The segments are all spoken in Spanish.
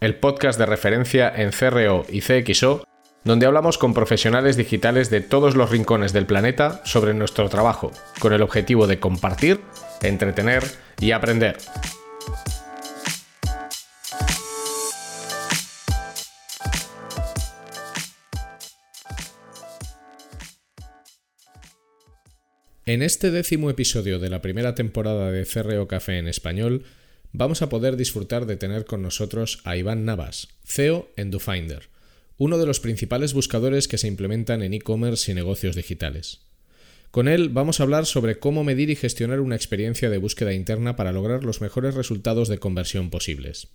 el podcast de referencia en CRO y CXO, donde hablamos con profesionales digitales de todos los rincones del planeta sobre nuestro trabajo, con el objetivo de compartir, entretener y aprender. En este décimo episodio de la primera temporada de CRO Café en español, vamos a poder disfrutar de tener con nosotros a Iván Navas, CEO en DoFinder, uno de los principales buscadores que se implementan en e-commerce y negocios digitales. Con él vamos a hablar sobre cómo medir y gestionar una experiencia de búsqueda interna para lograr los mejores resultados de conversión posibles.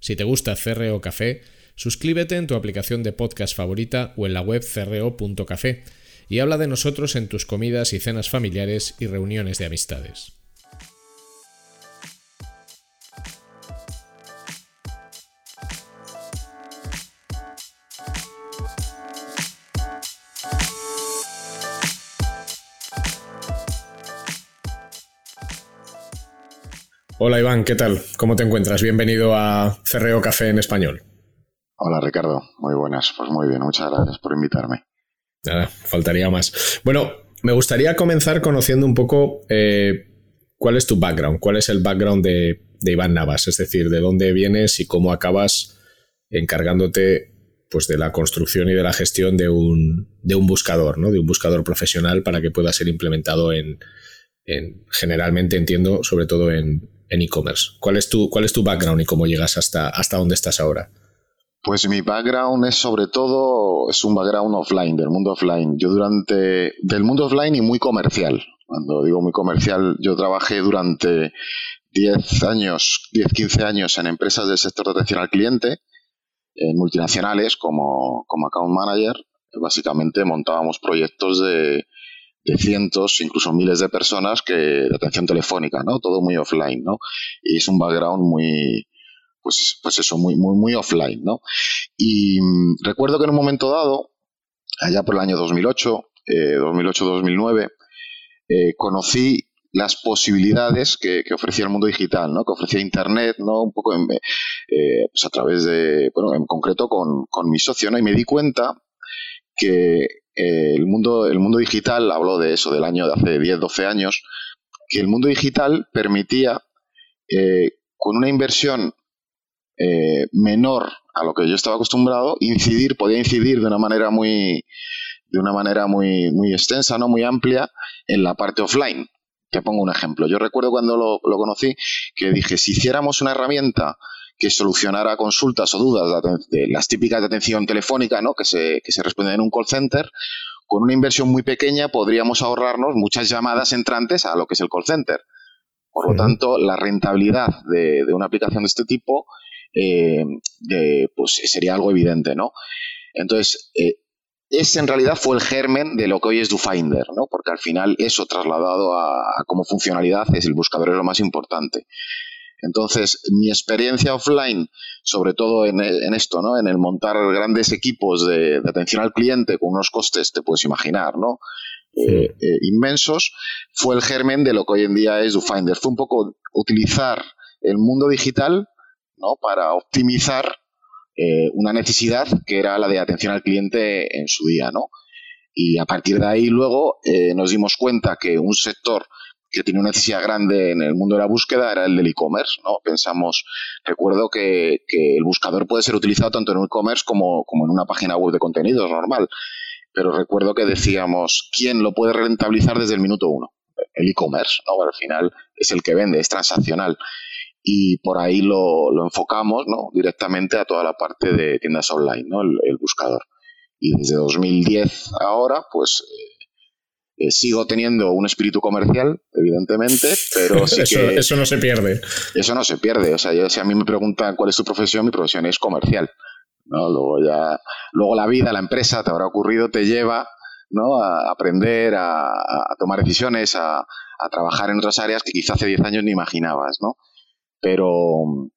Si te gusta CRO Café, suscríbete en tu aplicación de podcast favorita o en la web cro.café y habla de nosotros en tus comidas y cenas familiares y reuniones de amistades. Hola Iván, ¿qué tal? ¿Cómo te encuentras? Bienvenido a Cerreo Café en español. Hola Ricardo, muy buenas. Pues muy bien, muchas gracias por invitarme. Nada, faltaría más. Bueno, me gustaría comenzar conociendo un poco eh, cuál es tu background, cuál es el background de, Iván Navas, es decir, de dónde vienes y cómo acabas encargándote pues, de la construcción y de la gestión de un, de un buscador, ¿no? de un buscador profesional para que pueda ser implementado en, generalmente entiendo, sobre todo en e-commerce. ¿Cuál, es tu, ¿Cuál es tu background y cómo llegas hasta, hasta donde estás ahora? Pues mi background es sobre todo, es un background offline, del mundo offline. Yo durante, del mundo offline y muy comercial. Cuando digo muy comercial, yo trabajé durante 10 años, 10, 15 años en empresas del sector de atención al cliente, en multinacionales como, como account manager. Básicamente montábamos proyectos de, de cientos, incluso miles de personas que de atención telefónica, ¿no? Todo muy offline, ¿no? Y es un background muy, pues, pues eso, muy, muy, muy offline, ¿no? Y mm, recuerdo que en un momento dado, allá por el año 2008, 2008-2009, eh, eh, conocí las posibilidades que, ofrecía el mundo digital, ¿no? que ofrecía Internet, ¿no? un poco eh, pues a través de, bueno, en concreto con, con mi socio, ¿no? y me di cuenta que el, mundo, el mundo digital, hablo de eso, del año de hace 10, 12 años, que el mundo digital permitía, con una inversión eh, menor a lo que yo estaba acostumbrado, incidir, podía incidir de una manera muy, de una manera muy, muy extensa, no muy amplia, en la parte offline. Te pongo un ejemplo. Yo recuerdo cuando lo, conocí que dije, si hiciéramos una herramienta que solucionara consultas o dudas de, las típicas de atención telefónica, ¿no? que, se, que se responden en un call center, con una inversión muy pequeña podríamos ahorrarnos muchas llamadas entrantes a lo que es el call center. Por lo tanto, la rentabilidad de, de, una aplicación de este tipo eh, pues sería algo evidente, ¿no? Entonces, eh, ese en realidad fue el germen de lo que hoy es DoFinder, ¿no? Porque al final eso trasladado a, como funcionalidad es el buscador es lo más importante. Entonces, mi experiencia offline, sobre todo en, esto, ¿no? En el montar grandes equipos de, atención al cliente con unos costes, te puedes imaginar, ¿no? Eh, inmensos, fue el germen de lo que hoy en día es DoFinder. Fue un poco utilizar el mundo digital para optimizar eh, una necesidad que era la de atención al cliente en su día. ¿no? Y a partir de ahí luego eh, nos dimos cuenta que un sector que tiene una necesidad grande en el mundo de la búsqueda era el del e-commerce. ¿no? Pensamos, recuerdo que, el buscador puede ser utilizado tanto en un e-commerce como, como en una página web de contenidos normal. Pero recuerdo que decíamos, ¿quién lo puede rentabilizar desde el minuto uno? El e-commerce, ¿no? Al final es el que vende, es transaccional y por ahí lo, lo, enfocamos ¿no? directamente a toda la parte de tiendas online, ¿no? el, buscador. Y desde 2010 ahora, pues eh, sigo teniendo un espíritu comercial, evidentemente, pero sí eso, que... Eso no se pierde. Eso no se pierde. O sea, si a mí me preguntan cuál es tu profesión, mi profesión es comercial. ¿no? Luego ya, luego la vida, la empresa, te habrá ocurrido, te lleva, ¿no? A aprender, a, tomar decisiones, a, trabajar en otras áreas que quizá hace 10 años ni imaginabas, ¿no? Pero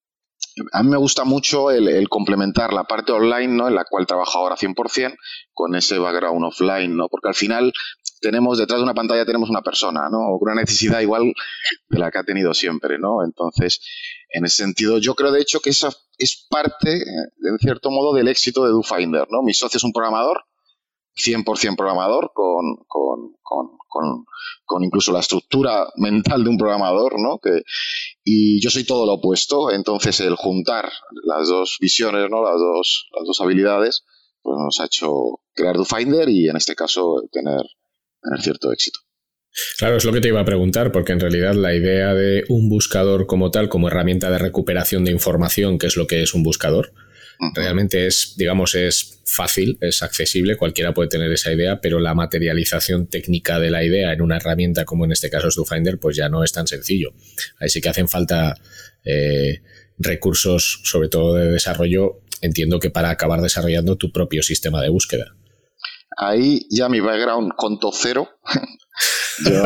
a mí me gusta mucho el, complementar la parte online, ¿no? En la cual trabajo ahora 100%, con ese background offline, ¿no? Porque al final tenemos, detrás de una pantalla tenemos una persona, ¿no? O una necesidad igual de la que ha tenido siempre, ¿no? Entonces, en ese sentido, yo creo de hecho que esa es parte, en cierto modo, del éxito de DoFinder, ¿no? Mi socio es un programador, 100% programador, con, con, con, con, incluso la estructura mental de un programador, ¿no? Que, y yo soy todo lo opuesto, entonces el juntar las dos visiones, ¿no? Las dos, las dos habilidades, pues nos ha hecho crear DoFinder y en este caso tener, tener cierto éxito. Claro, es lo que te iba a preguntar, porque en realidad la idea de un buscador como tal, como herramienta de recuperación de información, que es lo que es un buscador, realmente es, digamos, es fácil, es accesible, cualquiera puede tener esa idea, pero la materialización técnica de la idea en una herramienta como en este caso es DoFinder, pues ya no es tan sencillo. Ahí sí que hacen falta eh, recursos, sobre todo de desarrollo, entiendo que para acabar desarrollando tu propio sistema de búsqueda. Ahí ya mi background conto cero. Yo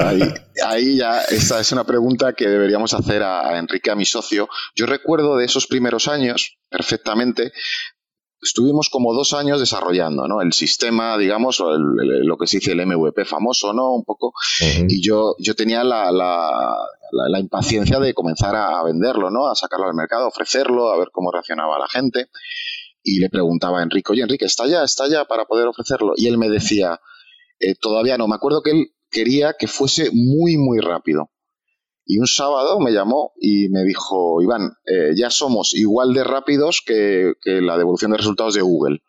ahí, ya, esa es una pregunta que deberíamos hacer a, Enrique, a mi socio. Yo recuerdo de esos primeros años perfectamente, estuvimos como dos años desarrollando ¿no? el sistema, digamos, lo que se dice el MVP famoso, ¿no? Un poco. Y yo, yo tenía la, la, impaciencia de comenzar a venderlo, ¿no? A sacarlo al mercado, a ofrecerlo, a ver cómo reaccionaba la gente. Y le preguntaba a Enrique, oye, Enrique, ¿está ya? ¿Está ya para poder ofrecerlo? Y él me decía, eh, todavía no. Me acuerdo que él quería que fuese muy, muy rápido. Y un sábado me llamó y me dijo, Iván, eh, ya somos igual de rápidos que, la devolución de resultados de Google.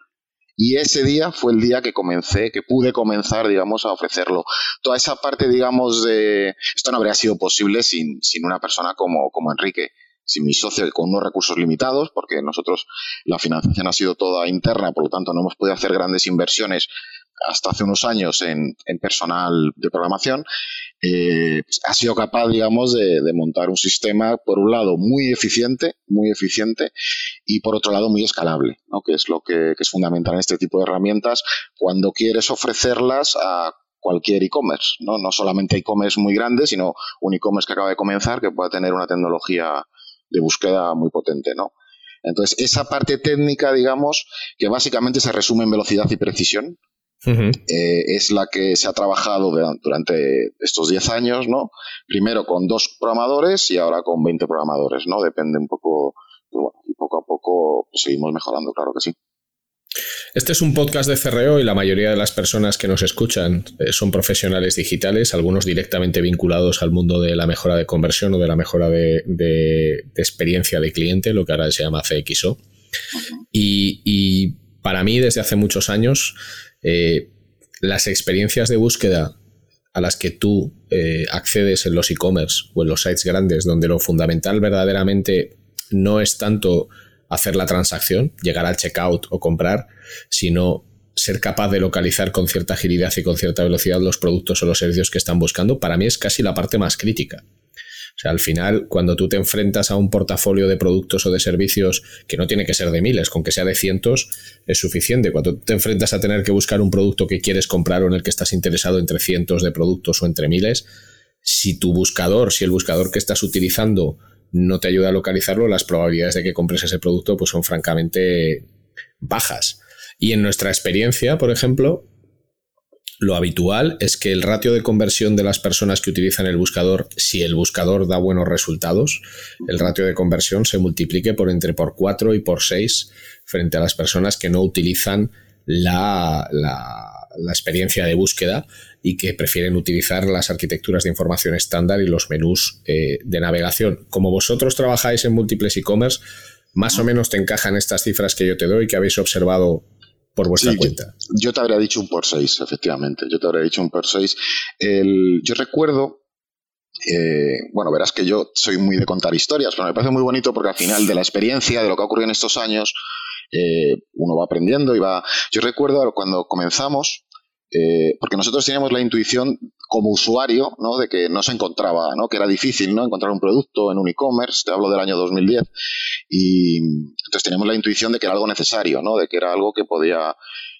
Y ese día fue el día que comencé, que pude comenzar, digamos, a ofrecerlo. Toda esa parte, digamos, de... Esto no habría sido posible sin, sin una persona como, como Enrique, sin mi socio con unos recursos limitados, porque nosotros la financiación ha sido toda interna, por lo tanto no hemos podido hacer grandes inversiones hasta hace unos años en, personal de programación, eh, pues ha sido capaz, digamos, de, montar un sistema, por un lado, muy eficiente, muy eficiente, y por otro lado, muy escalable, que es lo que, es fundamental en este tipo de herramientas cuando quieres ofrecerlas a cualquier e-commerce, ¿no? no solamente e-commerce muy grande, sino un e-commerce que acaba de comenzar que pueda tener una tecnología de búsqueda muy potente, ¿no? Entonces, esa parte técnica, digamos, que básicamente se resume en velocidad y precisión, eh, es la que se ha trabajado durante estos 10 años, ¿no? Primero con dos programadores y ahora con 20 programadores, ¿no? Depende un poco, pues y poco a poco pues seguimos mejorando, claro que sí. Este es un podcast de CRO y la mayoría de las personas que nos escuchan eh, son profesionales digitales, algunos directamente vinculados al mundo de la mejora de conversión o de la mejora de, experiencia de cliente, lo que ahora se llama CXO. y para mí, desde hace muchos años, eh, las experiencias de búsqueda a las que tú eh, accedes en los e-commerce o en los sites grandes, donde lo fundamental verdaderamente no es tanto hacer la transacción, llegar al checkout o comprar, sino ser capaz de localizar con cierta agilidad y con cierta velocidad los productos o los servicios que están buscando, para mí es casi la parte más crítica. O sea, al final, cuando tú te enfrentas a un portafolio de productos o de servicios que no tiene que ser de miles, con que sea de cientos, es suficiente. Cuando te enfrentas a tener que buscar un producto que quieres comprar o en el que estás interesado entre cientos de productos o entre miles, si tu buscador, si el buscador que estás utilizando no te ayuda a localizarlo, las probabilidades de que compres ese producto pues son francamente bajas. Y en nuestra experiencia, por ejemplo, lo habitual es que el ratio de conversión de las personas que utilizan el buscador, si el buscador da buenos resultados, el ratio de conversión se multiplique por entre por 4 y por 6 frente a las personas que no utilizan la, experiencia de búsqueda y que prefieren utilizar las arquitecturas de información estándar y los menús eh, de navegación. Como vosotros trabajáis en múltiples e-commerce, más o menos te encajan estas cifras que yo te doy que habéis observado por vuestra cuenta. Yo, te habría dicho un por 6, efectivamente. Yo te habría dicho un por 6. yo recuerdo eh, bueno, verás que yo soy muy de contar historias, pero me parece muy bonito porque al final de la experiencia, de lo que ha ocurrido en estos años, eh, uno va aprendiendo y va... Yo recuerdo cuando comenzamos, eh, porque nosotros teníamos la intuición como usuario, ¿no? De que no se encontraba, ¿no? Que era difícil, ¿no? Encontrar un producto en un e-commerce, te hablo del año 2010, y entonces teníamos la intuición de que era algo necesario, ¿no? De que era algo que podía,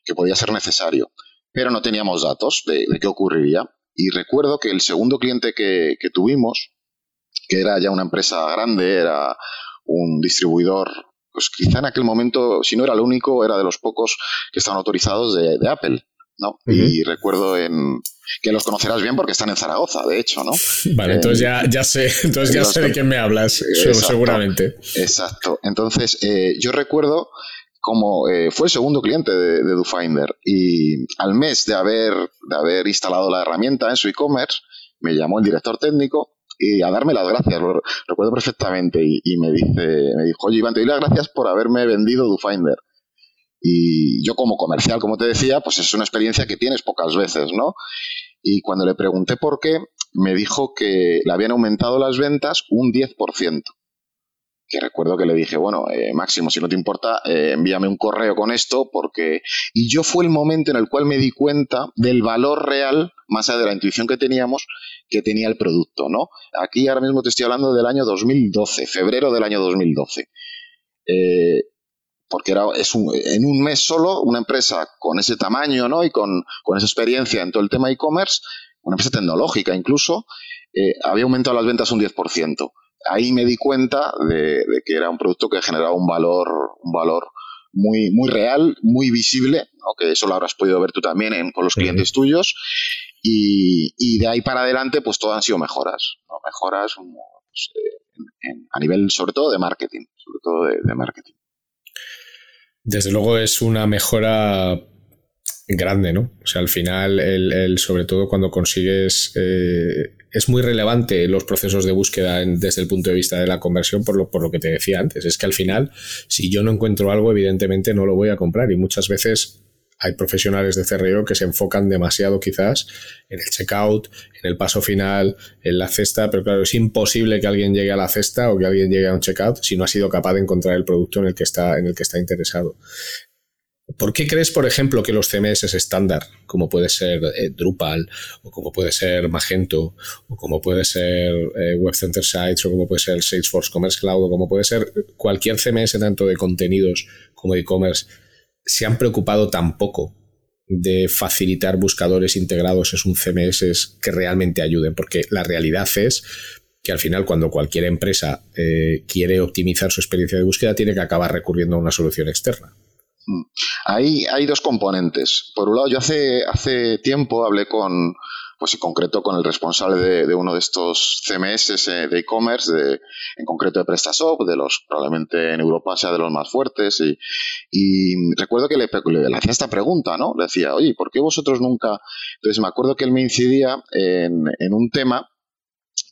que podía ser necesario. Pero no teníamos datos de, qué ocurriría. Y recuerdo que el segundo cliente que, que tuvimos, que era ya una empresa grande, era un distribuidor pues quizá en aquel momento, si no era el único, era de los pocos que estaban autorizados de, Apple. ¿no? Y recuerdo en, que los conocerás bien porque están en Zaragoza, de hecho, ¿no? Vale, entonces ya, ya sé, entonces ya sé de quién me hablas, seguramente. Exacto. Entonces, eh, yo recuerdo como eh, fue el segundo cliente de, de DoFinder y al mes de haber, de haber instalado la herramienta en su e-commerce, me llamó el director técnico y a darme las gracias, lo recuerdo perfectamente, y, me dice, me dijo, oye Iván, te doy las gracias por haberme vendido DoFinder. Y yo como comercial, como te decía, pues es una experiencia que tienes pocas veces, ¿no? Y cuando le pregunté por qué, me dijo que le habían aumentado las ventas un 10% que recuerdo que le dije, bueno, eh, Máximo, si no te importa, eh, envíame un correo con esto, porque... Y yo fue el momento en el cual me di cuenta del valor real, más allá de la intuición que teníamos, que tenía el producto, ¿no? Aquí ahora mismo te estoy hablando del año 2012, febrero del año 2012. Eh, porque era, es un, en un mes solo, una empresa con ese tamaño, ¿no? Y con, con esa experiencia en todo el tema e-commerce, una empresa tecnológica incluso, había aumentado las ventas un 10% ahí me di cuenta de, que era un producto que generaba un valor, un valor muy, muy real, muy visible, que eso lo habrás podido ver tú también con los clientes tuyos. Y, de ahí para adelante, pues todo han sido mejoras, mejoras pues, eh, a nivel sobre todo de marketing, sobre todo de, marketing. Desde luego es una mejora grande, ¿no? O sea, al final, el, sobre todo cuando consigues eh, es muy relevante los procesos de búsqueda desde el punto de vista de la conversión por lo, por lo que te decía antes. Es que al final, si yo no encuentro algo, evidentemente no lo voy a comprar y muchas veces hay profesionales de CRO que se enfocan demasiado quizás en el checkout, en el paso final, en la cesta, pero claro, es imposible que alguien llegue a la cesta o que alguien llegue a un checkout si no ha sido capaz de encontrar el producto en el que está, en el que está interesado. ¿Por qué crees, por ejemplo, que los CMS estándar, como puede ser eh, Drupal, o como puede ser Magento, o como puede ser eh, Web Center Sites, o como puede ser Salesforce Commerce Cloud, o como puede ser cualquier CMS tanto de contenidos como de e-commerce, se han preocupado tan poco de facilitar buscadores integrados en un CMS que realmente ayuden? Porque la realidad es que al final cuando cualquier empresa eh, quiere optimizar su experiencia de búsqueda tiene que acabar recurriendo a una solución externa. Mm. Ahí hay dos componentes. Por un lado, yo hace, hace tiempo hablé con, pues en concreto con el responsable de, uno de estos CMS eh, de e-commerce, en concreto de PrestaShop, de los probablemente en Europa sea de los más fuertes, y, recuerdo que le, le, hacía esta pregunta, ¿no? Le decía, oye, ¿por qué vosotros nunca...? Entonces me acuerdo que él me incidía en, en un tema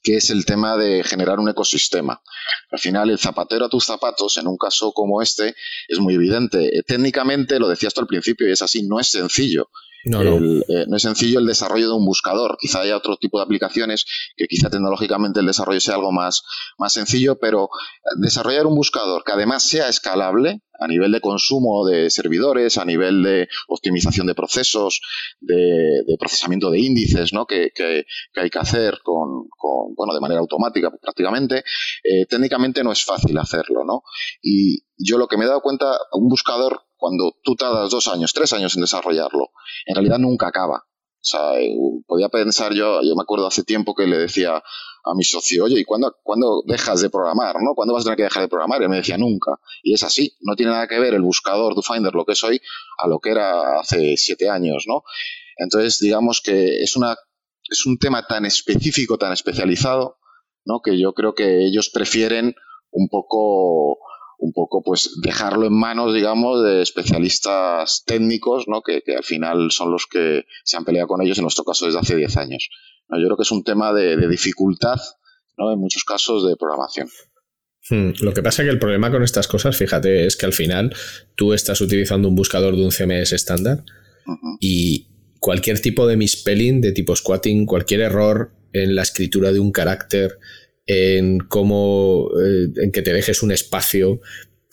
que es el tema de generar un ecosistema. Al final, el zapatero a tus zapatos, en un caso como este, es muy evidente. Eh, técnicamente, lo decías tú al principio y es así, no es sencillo. No, eh, no. es sencillo el desarrollo de un buscador. Quizá haya otro tipo de aplicaciones que quizá tecnológicamente el desarrollo sea algo más, más sencillo, pero desarrollar un buscador que además sea escalable a nivel de consumo de servidores, a nivel de optimización de procesos, de, procesamiento de índices ¿no? que, hay que hacer con, bueno, de manera automática prácticamente, eh, técnicamente no es fácil hacerlo. ¿no? Y yo lo que me he dado cuenta, un buscador cuando tú tardas dos años, tres años en desarrollarlo, en realidad nunca acaba. O sea, eh, podía pensar yo, yo me acuerdo hace tiempo que le decía a mi socio, oye, ¿y cuándo, dejas de programar? ¿no? ¿Cuándo vas a tener que dejar de programar? Y él me decía, nunca. Y es así, no tiene nada que ver el buscador, Finder, lo que es hoy, a lo que era hace siete años, ¿no? Entonces, digamos que es, una, es un tema tan específico, tan especializado, ¿no? Que yo creo que ellos prefieren un poco un poco pues dejarlo en manos, digamos, de especialistas técnicos, ¿no? Que, al final son los que se han peleado con ellos, en nuestro caso desde hace 10 años. Yo creo que es un tema de, dificultad, ¿no? En muchos casos de programación. Hmm, lo que pasa es que el problema con estas cosas, fíjate, es que al final tú estás utilizando un buscador de un CMS estándar y cualquier tipo de misspelling, de tipo squatting, cualquier error en la escritura de un carácter, en cómo, eh, en que te dejes un espacio,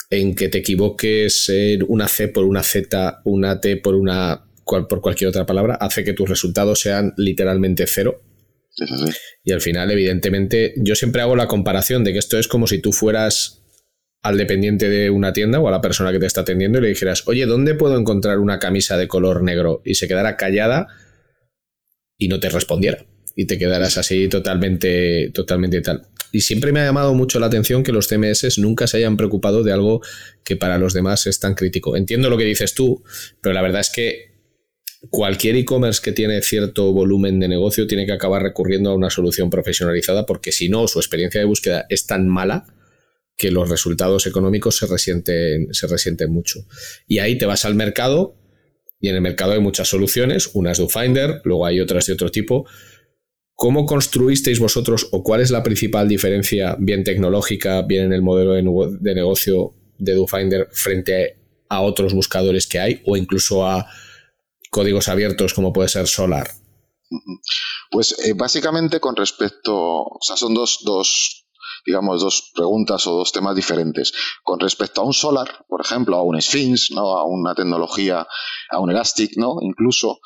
en que te equivoques en una C por una Z, una T por una por cualquier otra palabra, hace que tus resultados sean literalmente cero. Y al final, evidentemente, yo siempre hago la comparación de que esto es como si tú fueras al dependiente de una tienda o a la persona que te está atendiendo y le dijeras, oye, ¿dónde puedo encontrar una camisa de color negro? Y se quedara callada y no te respondiera. Y te quedaras así totalmente, totalmente tal. Y siempre me ha llamado mucho la atención que los CMS nunca se hayan preocupado de algo que para los demás es tan crítico. Entiendo lo que dices tú, pero la verdad es que cualquier e-commerce que tiene cierto volumen de negocio tiene que acabar recurriendo a una solución profesionalizada porque si no, su experiencia de búsqueda es tan mala que los resultados económicos se resienten, se resienten mucho. Y ahí te vas al mercado y en el mercado hay muchas soluciones, unas de Finder, luego hay otras de otro tipo. ¿Cómo construisteis vosotros o cuál es la principal diferencia, bien tecnológica, bien en el modelo de, negocio de DoFinder frente a otros buscadores que hay o incluso a códigos abiertos como puede ser Solar? Pues eh, básicamente con respecto, o sea, son dos, dos, digamos, dos preguntas o dos temas diferentes. Con respecto a un Solar, por ejemplo, a un Sphinx, ¿no? a una tecnología, a un Elastic, ¿no? incluso,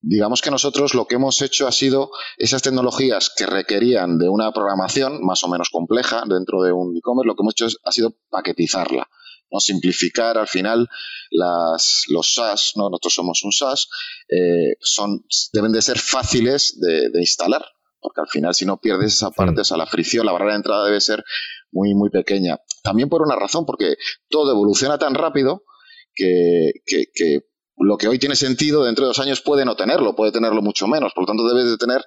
digamos que nosotros lo que hemos hecho ha sido esas tecnologías que requerían de una programación más o menos compleja dentro de un e-commerce, lo que hemos hecho ha sido paquetizarla. ¿no? simplificar al final las, los SaaS, ¿no? nosotros somos un SaaS, eh, son, deben de ser fáciles de instalar porque al final si no pierdes esa parte, o la fricción, la barrera de entrada debe ser muy, muy pequeña. También por una razón, porque todo evoluciona tan rápido que, lo que hoy tiene sentido dentro de dos años puede no tenerlo, puede tenerlo mucho menos. Por lo tanto, debes de tener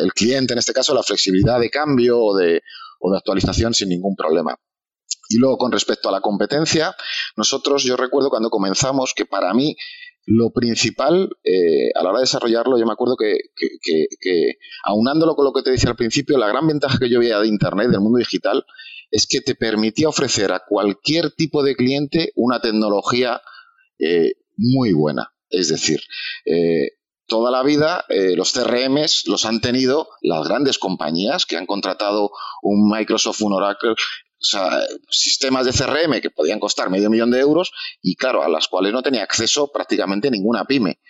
el cliente, en este caso, la flexibilidad de cambio o de, o de actualización sin ningún problema. Y luego, con respecto a la competencia, nosotros, yo recuerdo cuando comenzamos que para mí lo principal, eh, a la hora de desarrollarlo, yo me acuerdo que, aunándolo con lo que te decía al principio, la gran ventaja que yo veía de Internet, del mundo digital, es que te permitía ofrecer a cualquier tipo de cliente una tecnología eh, muy buena. Es decir, eh, toda la vida los CRMs los han tenido las grandes compañías que han contratado un Microsoft, un Oracle, o sea, sistemas de CRM que podían costar medio millón de euros y claro, a las cuales no tenía acceso prácticamente ninguna pyme.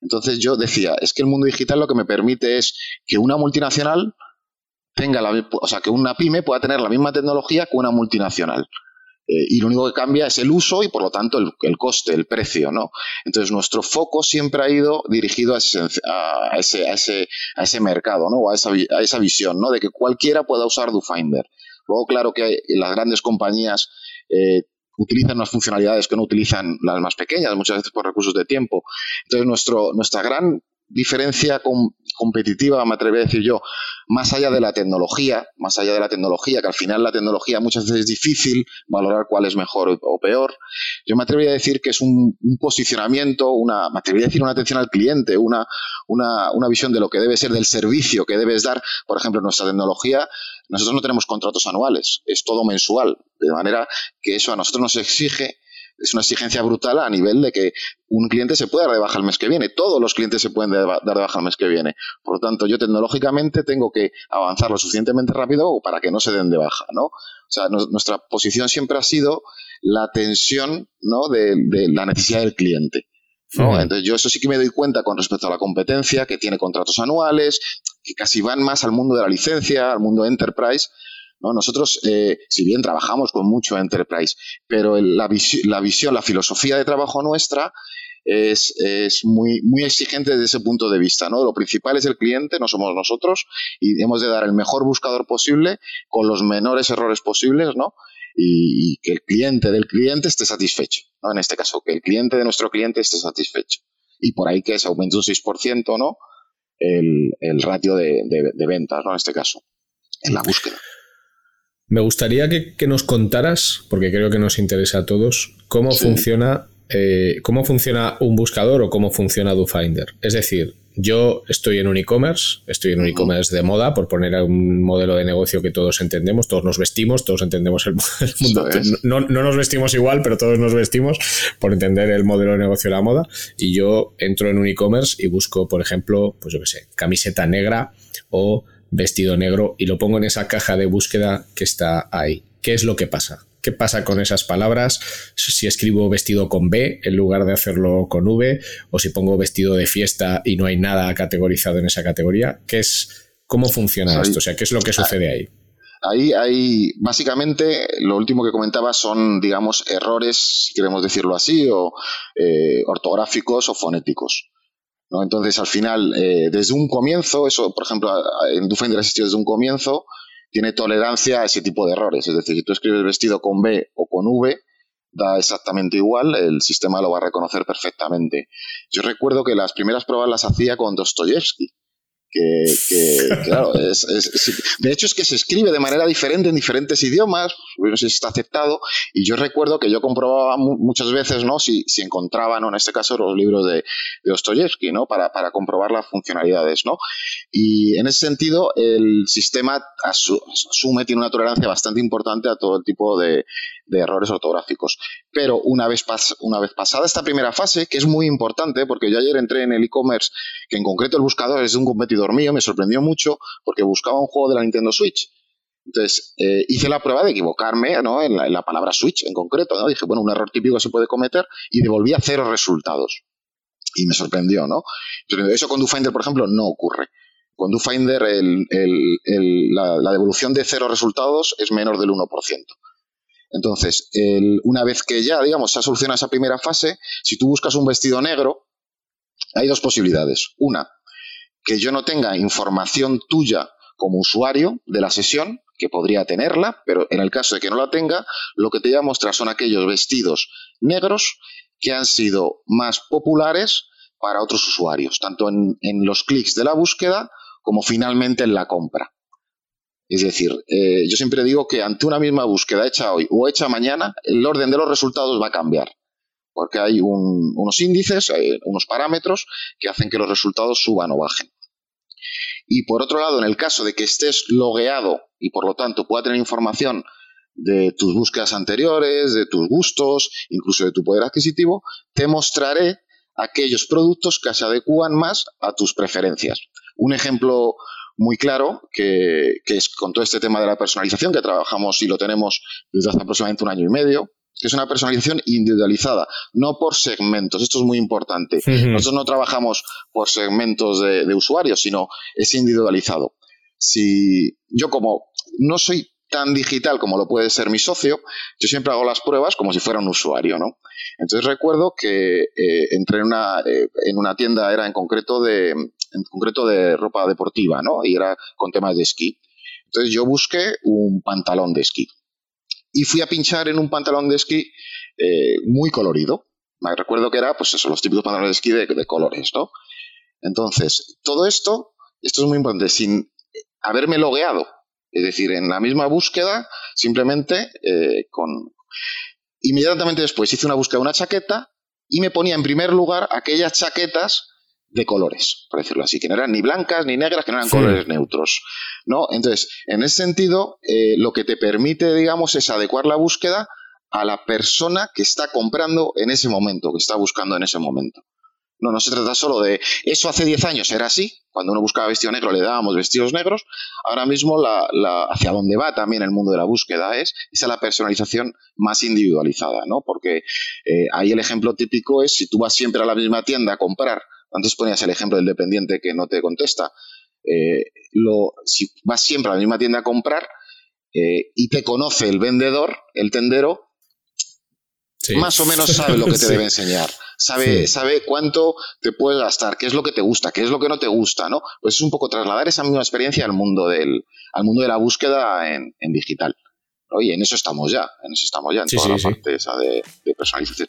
Entonces yo decía, es que el mundo digital lo que me permite es que una multinacional tenga la, o sea, que una pyme pueda tener la misma tecnología que una multinacional. Eh, y lo único que cambia es el uso y por lo tanto el, coste, el precio, ¿no? Entonces nuestro foco siempre ha ido dirigido a ese, a ese, a ese, a ese mercado, ¿no? A esa, a esa visión, ¿no? De que cualquiera pueda usar DoFinder. Luego, claro que las grandes compañías eh, utilizan unas funcionalidades que no utilizan las más pequeñas, muchas veces por recursos de tiempo. Entonces, nuestro, nuestra gran diferencia competitiva, me atrevería a decir yo, más allá de la tecnología, más allá de la tecnología, que al final la tecnología muchas veces es difícil valorar cuál es mejor o peor, yo me atrevería a decir que es un, posicionamiento, una, me atrevería a decir una atención al cliente, una, una, una visión de lo que debe ser del servicio que debes dar, por ejemplo, nuestra tecnología, nosotros no tenemos contratos anuales, es todo mensual, de manera que eso a nosotros nos exige es una exigencia brutal a nivel de que un cliente se pueda dar de baja el mes que viene. Todos los clientes se pueden dar de baja el mes que viene. Por lo tanto, yo tecnológicamente tengo que avanzar lo suficientemente rápido para que no se den de baja, ¿no? O sea, nuestra posición siempre ha sido la tensión, ¿no? De, la necesidad del cliente. Entonces yo eso sí que me doy cuenta con respecto a la competencia, que tiene contratos anuales, que casi van más al mundo de la licencia, al mundo enterprise, nosotros, eh, si bien trabajamos con mucho enterprise, pero la, la, visión, la filosofía de trabajo nuestra es, muy, muy exigente desde ese punto de vista. ¿no? Lo principal es el cliente, no somos nosotros, y hemos de dar el mejor buscador posible con los menores errores posibles, ¿no? Y, que el cliente del cliente esté satisfecho, ¿no? En este caso, que el cliente de nuestro cliente esté satisfecho. Y por ahí que se aumente un 6%, ¿no? El, ratio de, de ventas, ¿no? En este caso, en la búsqueda. Me gustaría que, nos contaras, porque creo que nos interesa a todos, cómo funciona. Eh, cómo funciona un buscador o cómo funciona DoFinder. Es decir, yo estoy en un e-commerce, estoy en un e-commerce de moda, por poner un modelo de negocio que todos entendemos, todos nos vestimos, todos entendemos el, mundo. No, no, nos vestimos igual, pero todos nos vestimos por entender el modelo de negocio de la moda. Y yo entro en un e-commerce y busco, por ejemplo, pues yo qué sé, camiseta negra o vestido negro y lo pongo en esa caja de búsqueda que está ahí. ¿Qué es lo que pasa? ¿Qué pasa con esas palabras? Si escribo vestido con B en lugar de hacerlo con V, o si pongo vestido de fiesta y no hay nada categorizado en esa categoría, ¿qué es, ¿cómo funciona esto? O sea, ¿qué es lo que sucede ahí? Ahí hay, básicamente, lo último que comentaba son, digamos, errores, si queremos decirlo así, o eh, ortográficos o fonéticos. ¿No? Entonces, al final, eh, desde un comienzo, eso, por ejemplo, en DoFinder existido desde un comienzo, tiene tolerancia a ese tipo de errores. Es decir, si tú escribes vestido con B o con V, da exactamente igual, el sistema lo va a reconocer perfectamente. Yo recuerdo que las primeras pruebas las hacía con Dostoyevsky que, claro, es, de hecho es que se escribe de manera diferente en diferentes idiomas, no sé si está aceptado, y yo recuerdo que yo comprobaba muchas veces, ¿no? Si, si encontraban, en este caso, los libros de, de Dostoyevsky, ¿no? Para, para, comprobar las funcionalidades, ¿no? Y en ese sentido, el sistema asume, tiene una tolerancia bastante importante a todo el tipo de, de errores ortográficos. Pero una vez, una vez pasada esta primera fase, que es muy importante, porque yo ayer entré en el e-commerce, que en concreto el buscador es de un competidor mío, me sorprendió mucho porque buscaba un juego de la Nintendo Switch. Entonces, eh, hice la prueba de equivocarme ¿no? en, la, palabra Switch en concreto. ¿no? Dije, bueno, un error típico se puede cometer y devolvía cero resultados. Y me sorprendió, ¿no? eso con DoFinder, por ejemplo, no ocurre. Con DoFinder la, la, devolución de cero resultados es menor del 1%. Entonces, una vez que ya, digamos, se ha solucionado esa primera fase, si tú buscas un vestido negro, hay dos posibilidades. Una, que yo no tenga información tuya como usuario de la sesión, que podría tenerla, pero en el caso de que no la tenga, lo que te voy a mostrar son aquellos vestidos negros que han sido más populares para otros usuarios, tanto en los clics de la búsqueda como finalmente en la compra. Es decir, eh, yo siempre digo que ante una misma búsqueda hecha hoy o hecha mañana, el orden de los resultados va a cambiar. Porque hay unos índices, hay unos parámetros que hacen que los resultados suban o bajen. Y por otro lado, en el caso de que estés logueado y por lo tanto pueda tener información de tus búsquedas anteriores, de tus gustos, incluso de tu poder adquisitivo, te mostraré aquellos productos que se adecúan más a tus preferencias. Un ejemplo muy claro, que, es con todo este tema de la personalización, que trabajamos y lo tenemos desde hace aproximadamente un año y medio, que es una personalización individualizada, no por segmentos. Esto es muy importante. Nosotros no trabajamos por segmentos de, de, usuarios, sino es individualizado. Si yo como no soy tan digital como lo puede ser mi socio, yo siempre hago las pruebas como si fuera un usuario, ¿no? Entonces recuerdo que eh, entré en una, eh, en una tienda, era en concreto de, en concreto de ropa deportiva, ¿no? Y era con temas de esquí. Entonces yo busqué un pantalón de esquí. Y fui a pinchar en un pantalón de esquí eh, muy colorido. Me recuerdo que era, pues eso, los típicos pantalones de esquí de, de colores, ¿no? Entonces, todo esto, esto es muy importante, sin haberme logueado es decir, en la misma búsqueda, simplemente eh, con... Inmediatamente después hice una búsqueda de una chaqueta y me ponía en primer lugar aquellas chaquetas de colores, por decirlo así, que no eran ni blancas ni negras, que no eran colores neutros. ¿no? Entonces, en ese sentido, eh, lo que te permite, digamos, es adecuar la búsqueda a la persona que está comprando en ese momento, que está buscando en ese momento. No, no se trata solo de eso hace 10 años era así, cuando uno buscaba vestido negro le dábamos vestidos negros, ahora mismo la, hacia donde va también el mundo de la búsqueda es esa la personalización más individualizada, ¿no? Porque eh, ahí el ejemplo típico es si tú vas siempre a la misma tienda a comprar, antes ponías el ejemplo del dependiente que no te contesta, eh, lo, si vas siempre a la misma tienda a comprar eh, y te conoce el vendedor, el tendero, más o menos sabe lo que te debe enseñar. Sabe, sabe cuánto te puedes gastar, qué es lo que te gusta, qué es lo que no te gusta, ¿no? Pues es un poco trasladar esa misma experiencia al mundo del, al mundo de la búsqueda en, digital. Y en eso estamos ya, en eso estamos ya, en toda la parte esa de, de personalización.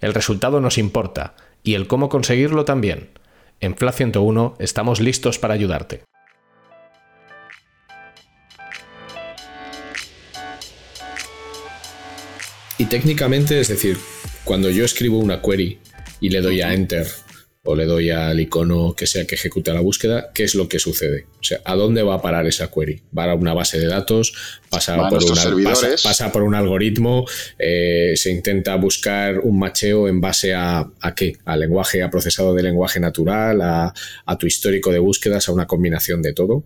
El resultado nos importa y el cómo conseguirlo también. En FLA 101 estamos listos para ayudarte. Y técnicamente, es decir, cuando yo escribo una query y le doy a Enter o le doy al icono que sea que ejecute la búsqueda, ¿qué es lo que sucede? O sea, ¿a dónde va a parar esa query? ¿Va a una base de datos? ¿Pasa, por, pasa, por un algoritmo? Eh, ¿Se intenta buscar un macheo en base a, a qué? ¿A lenguaje, a procesado de lenguaje natural? A, ¿A tu histórico de búsquedas? ¿A una combinación de todo?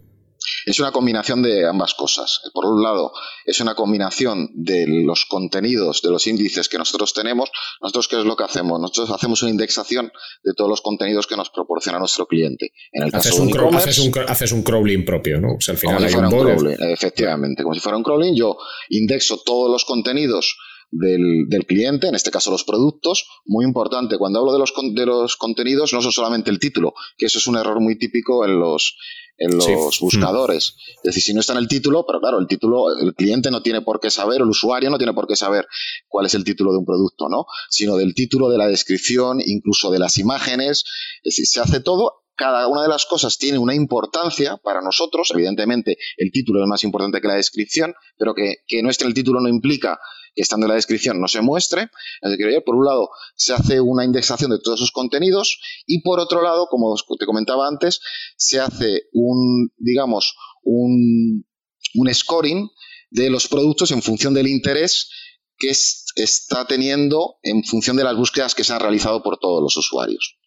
Es una combinación de ambas cosas. Por un lado, es una combinación de los contenidos, de los índices que nosotros tenemos. Nosotros, ¿qué es lo que hacemos? Nosotros hacemos una indexación de todos los contenidos que nos proporciona nuestro cliente. En el caso haces, un, haces, un, haces un crawling propio, ¿no? O sea, al final hay un, crawling, efectivamente. Como si fuera un crawling, yo indexo todos los contenidos del, del, cliente, en este caso los productos. Muy importante, cuando hablo de los, de los contenidos, no son solamente el título, que eso es un error muy típico en los, en los buscadores. Es decir, si no está en el título, pero claro, el título, el cliente no tiene por qué saber, el usuario no tiene por qué saber cuál es el título de un producto, ¿no? Sino del título, de la descripción, incluso de las imágenes. Es decir, se hace todo cada una de las cosas tiene una importancia para nosotros. Evidentemente, el título es más importante que la descripción, pero que, que no esté en el título no implica que estando en la descripción no se muestre. Por un lado, se hace una indexación de todos esos contenidos y por otro lado, como te comentaba antes, se hace un, digamos, un, un scoring de los productos en función del interés que está teniendo en función de las búsquedas que se han realizado por todos los usuarios.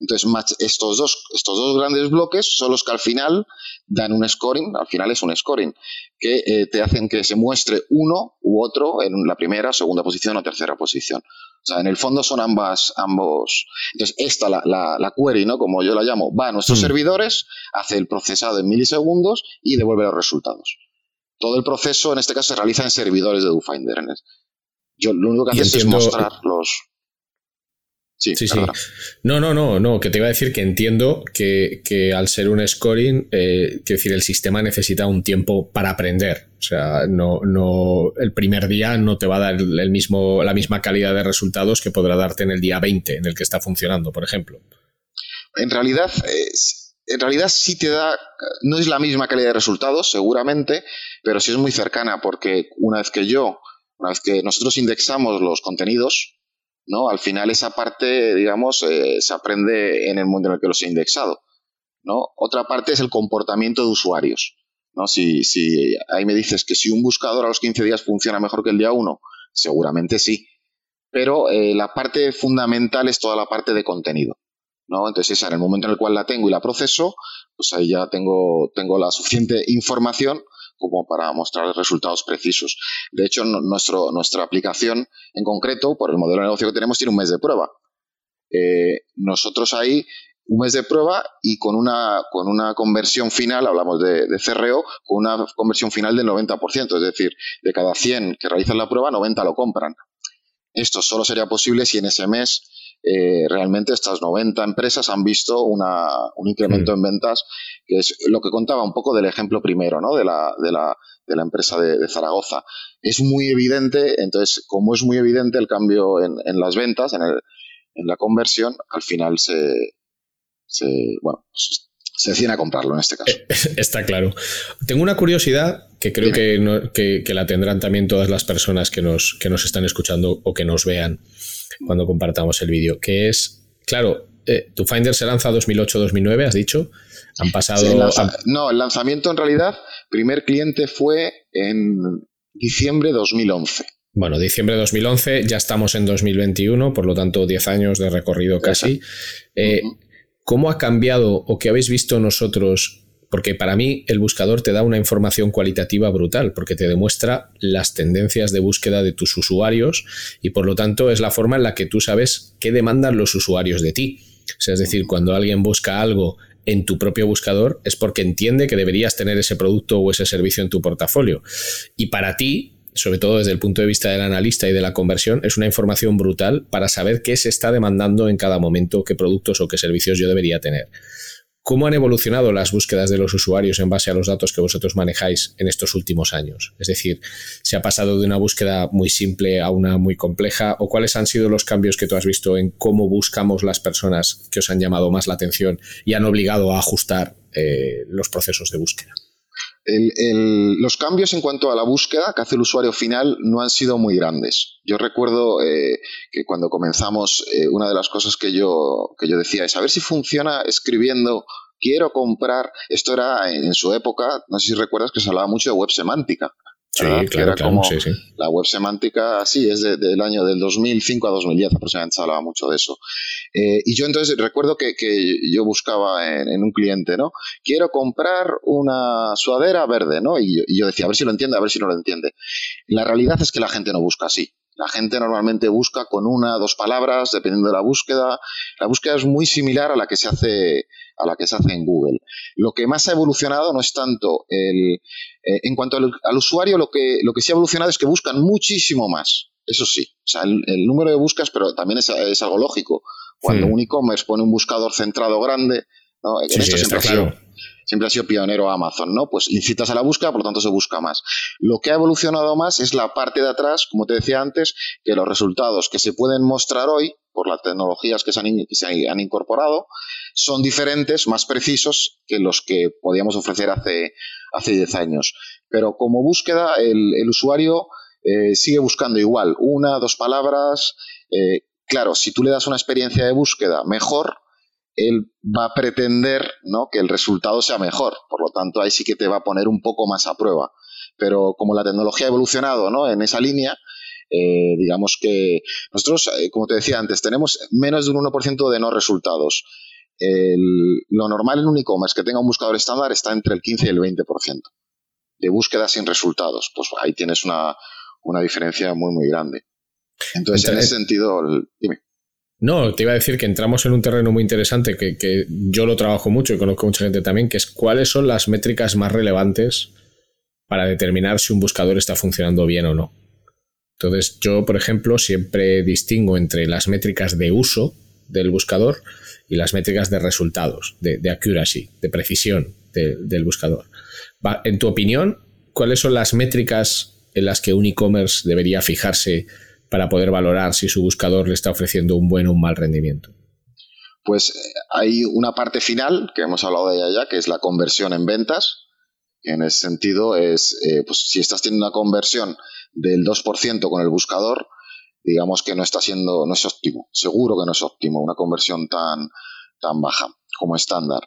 Entonces, estos dos, estos dos grandes bloques son los que al final dan un scoring, al final es un scoring, que eh, te hacen que se muestre uno u otro en la primera, segunda posición o tercera posición. O sea, en el fondo son ambas, ambos. Entonces, esta, la, la, query, ¿no? Como yo la llamo, va a nuestros mm. servidores, hace el procesado en milisegundos y devuelve los resultados. Todo el proceso, en este caso, se realiza en servidores de DoFinder. Yo lo único que haces es mostrar los, Sí, sí, No, no, no, no, que te iba a decir que entiendo que, al ser un scoring, eh, que decir, el sistema necesita un tiempo para aprender. O sea, no, no, el primer día no te va a dar el mismo, la misma calidad de resultados que podrá darte en el día 20 en el que está funcionando, por ejemplo. En realidad, en realidad sí te da, no es la misma calidad de resultados, seguramente, pero sí es muy cercana, porque una vez que yo, una vez que nosotros indexamos los contenidos, ¿no? Al final esa parte, digamos, eh, se aprende en el mundo en el que los he indexado, ¿no? Otra parte es el comportamiento de usuarios, ¿no? Si, si ahí me dices que si un buscador a los 15 días funciona mejor que el día 1, seguramente sí, pero eh, la parte fundamental es toda la parte de contenido, ¿no? Entonces esa, en el momento en el cual la tengo y la proceso, pues ahí ya tengo, tengo la suficiente información como para mostrar resultados precisos. De hecho, nuestro, nuestra aplicación en concreto, por el modelo de negocio que tenemos, tiene un mes de prueba. Eh, nosotros ahí un mes de prueba y con una, con una conversión final, hablamos de, de, CRO, con una conversión final del 90%, es decir, de cada 100 que realizan la prueba, 90 lo compran. Esto solo sería posible si en ese mes eh, realmente estas 90 empresas han visto una, un incremento mm. en ventas, que es lo que contaba un poco del ejemplo primero, ¿no? De la, de la, de la empresa de, Zaragoza. Es muy evidente, entonces, como es muy evidente el cambio en, en las ventas, en, el, en la conversión, al final se, se bueno, pues, se deciden a comprarlo en este caso. Eh, está claro. Tengo una curiosidad que creo que, que, que, la tendrán también todas las personas que nos, que nos están escuchando o que nos vean cuando compartamos el vídeo, que es, claro, eh, tu Finder se lanza 2008-2009, has dicho. Han pasado... No, el lanzamiento en realidad, primer cliente fue en diciembre de 2011. Bueno, diciembre de 2011, ya estamos en 2021, por lo tanto 10 años de recorrido casi. Eh, ¿Cómo ha cambiado o qué habéis visto nosotros porque para mí el buscador te da una información cualitativa brutal, porque te demuestra las tendencias de búsqueda de tus usuarios y por lo tanto es la forma en la que tú sabes qué demandan los usuarios de ti. es decir, cuando alguien busca algo en tu propio buscador es porque entiende que deberías tener ese producto o ese servicio en tu portafolio. Y para ti, sobre todo desde el punto de vista del analista y de la conversión, es una información brutal para saber qué se está demandando en cada momento, qué productos o qué servicios yo debería tener. ¿Cómo han evolucionado las búsquedas de los usuarios en base a los datos que vosotros manejáis en estos últimos años? Es decir, ¿se ha pasado de una búsqueda muy simple a una muy compleja? ¿O cuáles han sido los cambios que tú has visto en cómo buscamos las personas que os han llamado más la atención y han obligado a ajustar eh, los procesos de búsqueda? Los cambios en cuanto a la búsqueda que hace el usuario final no han sido muy grandes. Yo recuerdo eh, que cuando comenzamos, eh, una de las cosas que yo, que yo decía es a ver si funciona escribiendo quiero comprar. Esto era en su época, no sé si recuerdas que se hablaba mucho de web semántica. Sí, claro, claro sí, sí. La web semántica, sí, es del año del 2005 a 2010 aproximadamente se hablaba mucho de eso. Eh, y yo entonces recuerdo que, yo buscaba en, un cliente, ¿no? Quiero comprar una sudadera verde, ¿no? Y yo, decía, a ver si lo entiende, a ver si no lo entiende. La realidad es que la gente no busca así. La gente normalmente busca con una, dos palabras, dependiendo de la búsqueda. La búsqueda es muy similar a la que se hace a la que se hace en Google. Lo que más ha evolucionado no es tanto el... Eh, en cuanto al, usuario, lo que, lo que sí ha evolucionado es que buscan muchísimo más. Eso sí, o sea, el, número de buscas, pero también es, algo lógico. Cuando hmm. un e-commerce pone un buscador centrado grande, ¿no? esto siempre, ha sido, siempre ha sido pionero Amazon, ¿no? Pues incitas a la búsqueda, por lo tanto se busca más. Lo que ha evolucionado más es la parte de atrás, como te decía antes, que los resultados que se pueden mostrar hoy por las tecnologías que se han, incorporado, son diferentes, más precisos que los que podíamos ofrecer hace, hace 10 años. Pero como búsqueda, el, usuario eh, sigue buscando igual, una, dos palabras. Eh, claro, si tú le das una experiencia de búsqueda mejor, él va a pretender ¿no? que el resultado sea mejor. Por lo tanto, ahí sí que te va a poner un poco más a prueba. Pero como la tecnología ha evolucionado ¿no? en esa línea, eh, digamos que nosotros, eh, como te decía antes, tenemos menos de un 1% de no resultados. lo normal en un e-commerce que tenga un buscador estándar está entre el 15 y el 20% de búsqueda sin resultados. Pues ahí tienes una, diferencia muy, muy grande. Entonces, en ese sentido, dime. No, te iba a decir que entramos en un terreno muy interesante que, que, yo lo trabajo mucho y conozco mucha gente también, que es cuáles son las métricas más relevantes para determinar si un buscador está funcionando bien o no. Entonces, yo, por ejemplo, siempre distingo entre las métricas de uso del buscador y las métricas de resultados, de, accuracy, de precisión del buscador. en tu opinión, ¿cuáles son las métricas en las que un e-commerce debería fijarse para poder valorar si su buscador le está ofreciendo un buen o un mal rendimiento? Pues eh, hay una parte final, que hemos hablado de ella ya, que es la conversión en ventas. En ese sentido, es eh, pues si estás teniendo una conversión del 2% con el buscador, digamos que no está siendo, no es óptimo. Seguro que no es óptimo una conversión tan, tan baja como estándar.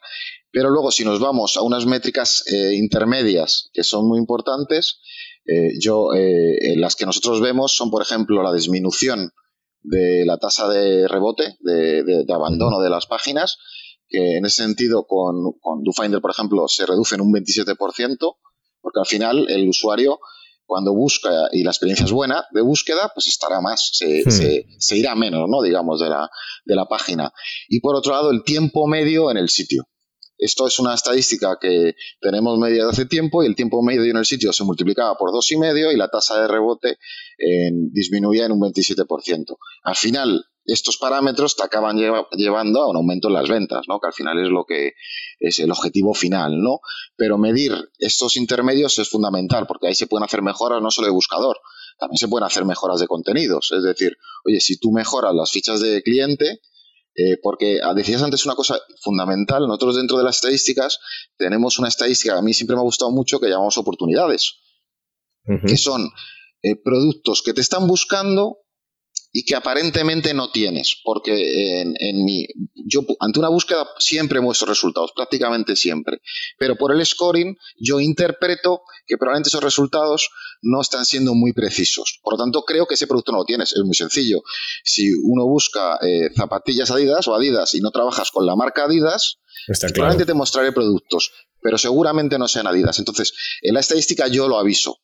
Pero luego, si nos vamos a unas métricas eh, intermedias que son muy importantes, eh, yo, eh, las que nosotros vemos son, por ejemplo, la disminución de la tasa de rebote, de, abandono de las páginas, que en ese sentido con, con DoFinder, por ejemplo, se reduce en un 27%, porque al final el usuario cuando busca y la experiencia es buena de búsqueda, pues estará más, hmm. se, irá menos, ¿no? Digamos, de la, de la página. Y por otro lado, el tiempo medio en el sitio. Esto es una estadística que tenemos media de hace tiempo y el tiempo medio en el sitio se multiplicaba por dos y medio y la tasa de rebote disminuía en un 27%. Al final, estos parámetros te acaban llevando a un aumento en las ventas, ¿no? Que al final es lo que es el objetivo final, ¿no? Pero medir estos intermedios es fundamental porque ahí se pueden hacer mejoras no solo de buscador, también se pueden hacer mejoras de contenidos. Es decir, oye, si tú mejoras las fichas de cliente, eh, porque ah, decías antes una cosa fundamental, nosotros dentro de las estadísticas tenemos una estadística que a mí siempre me ha gustado mucho que llamamos oportunidades, que son eh, productos que te están buscando y que aparentemente no tienes, porque en, en, mi, yo ante una búsqueda siempre muestro resultados, prácticamente siempre, pero por el scoring yo interpreto que probablemente esos resultados no están siendo muy precisos. Por lo tanto, creo que ese producto no lo tienes. Es muy sencillo. Si uno busca eh, zapatillas Adidas o Adidas y no trabajas con la marca Adidas, probablemente te mostraré productos, pero seguramente no sean Adidas. Entonces, en la estadística yo lo aviso.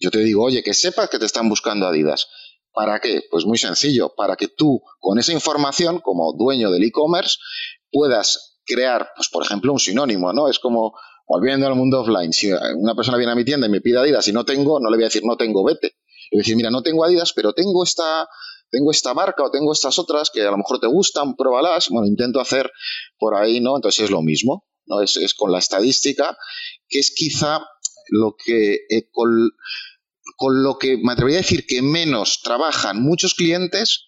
Yo te digo, oye, que sepas que te están buscando Adidas. ¿Para qué? Pues muy sencillo, para que tú con esa información, como dueño del e-commerce, puedas crear, pues por ejemplo, un sinónimo, ¿no? Es como, volviendo al mundo offline, si una persona viene a mi tienda y me pide Adidas y no tengo, no le voy a decir no tengo, vete. Le voy a decir, mira, no tengo Adidas, pero tengo esta, tengo esta marca o tengo estas otras que a lo mejor te gustan, pruébalas. Bueno, intento hacer por ahí, ¿no? Entonces es lo mismo, ¿no? Es, con la estadística, que es quizá lo que eh, con lo que me atrevería a decir que menos trabajan muchos clientes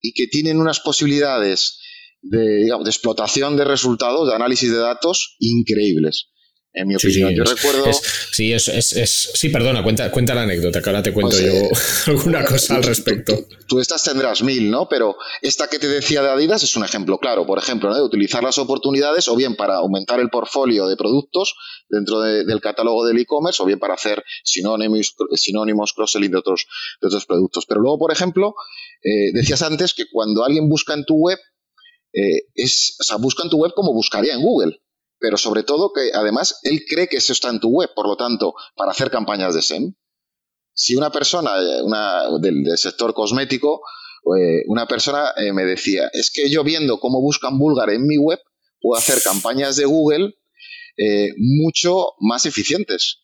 y que tienen unas posibilidades de, explotación de resultados, de análisis de datos increíbles. En mi opinión. yo recuerdo. sí, es, es, sí, perdona, cuenta, cuenta la anécdota, que ahora te cuento yo alguna cosa al respecto. Tú, estas tendrás mil, ¿no? Pero esta que te decía de Adidas es un ejemplo claro, por ejemplo, de utilizar las oportunidades o bien para aumentar el portfolio de productos dentro del catálogo del e-commerce o bien para hacer sinónimos, sinónimos cross-selling de otros, de otros productos. Pero luego, por ejemplo, eh, decías antes que cuando alguien busca en tu web, eh, es, o sea, busca en tu web como buscaría en Google pero sobre todo que además él cree que eso está en tu web, por lo tanto, para hacer campañas de SEM. Si una persona eh, una, del, sector cosmético, eh, una persona eh, me decía, es que yo viendo cómo buscan búlgar en mi web, puedo hacer campañas de Google mucho más eficientes,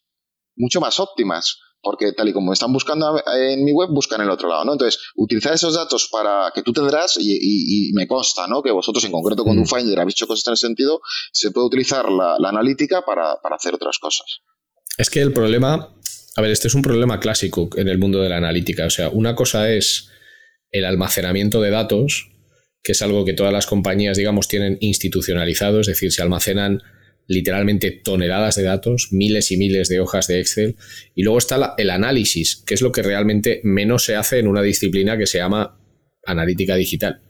mucho más óptimas porque tal y como están buscando en mi web, buscan el otro lado, ¿no? Entonces, utilizar esos datos para que tú tendrás, y, me consta, ¿no? Que vosotros en concreto con mm. DoFinder habéis hecho cosas en ese sentido, se puede utilizar la, analítica para, hacer otras cosas. Es que el problema, a ver, este es un problema clásico en el mundo de la analítica, o sea, una cosa es el almacenamiento de datos, que es algo que todas las compañías, digamos, tienen institucionalizado, es decir, se almacenan literalmente toneladas de datos, miles y miles de hojas de Excel. Y luego está el análisis, que es lo que realmente menos se hace en una disciplina que se llama analítica digital.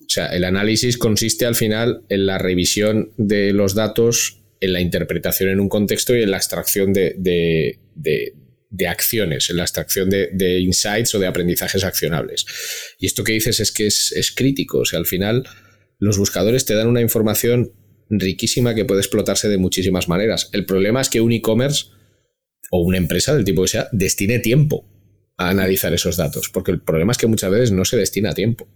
O sea, el análisis consiste al final en la revisión de los datos, en la interpretación en un contexto y en la extracción de, acciones, en la extracción de, insights o de aprendizajes accionables. Y esto que dices es que es, es crítico. O sea, al final los buscadores te dan una información riquísima que puede explotarse de muchísimas maneras. El problema es que un e-commerce o una empresa del tipo que sea destine tiempo a analizar esos datos, porque el problema es que muchas veces no se destina tiempo.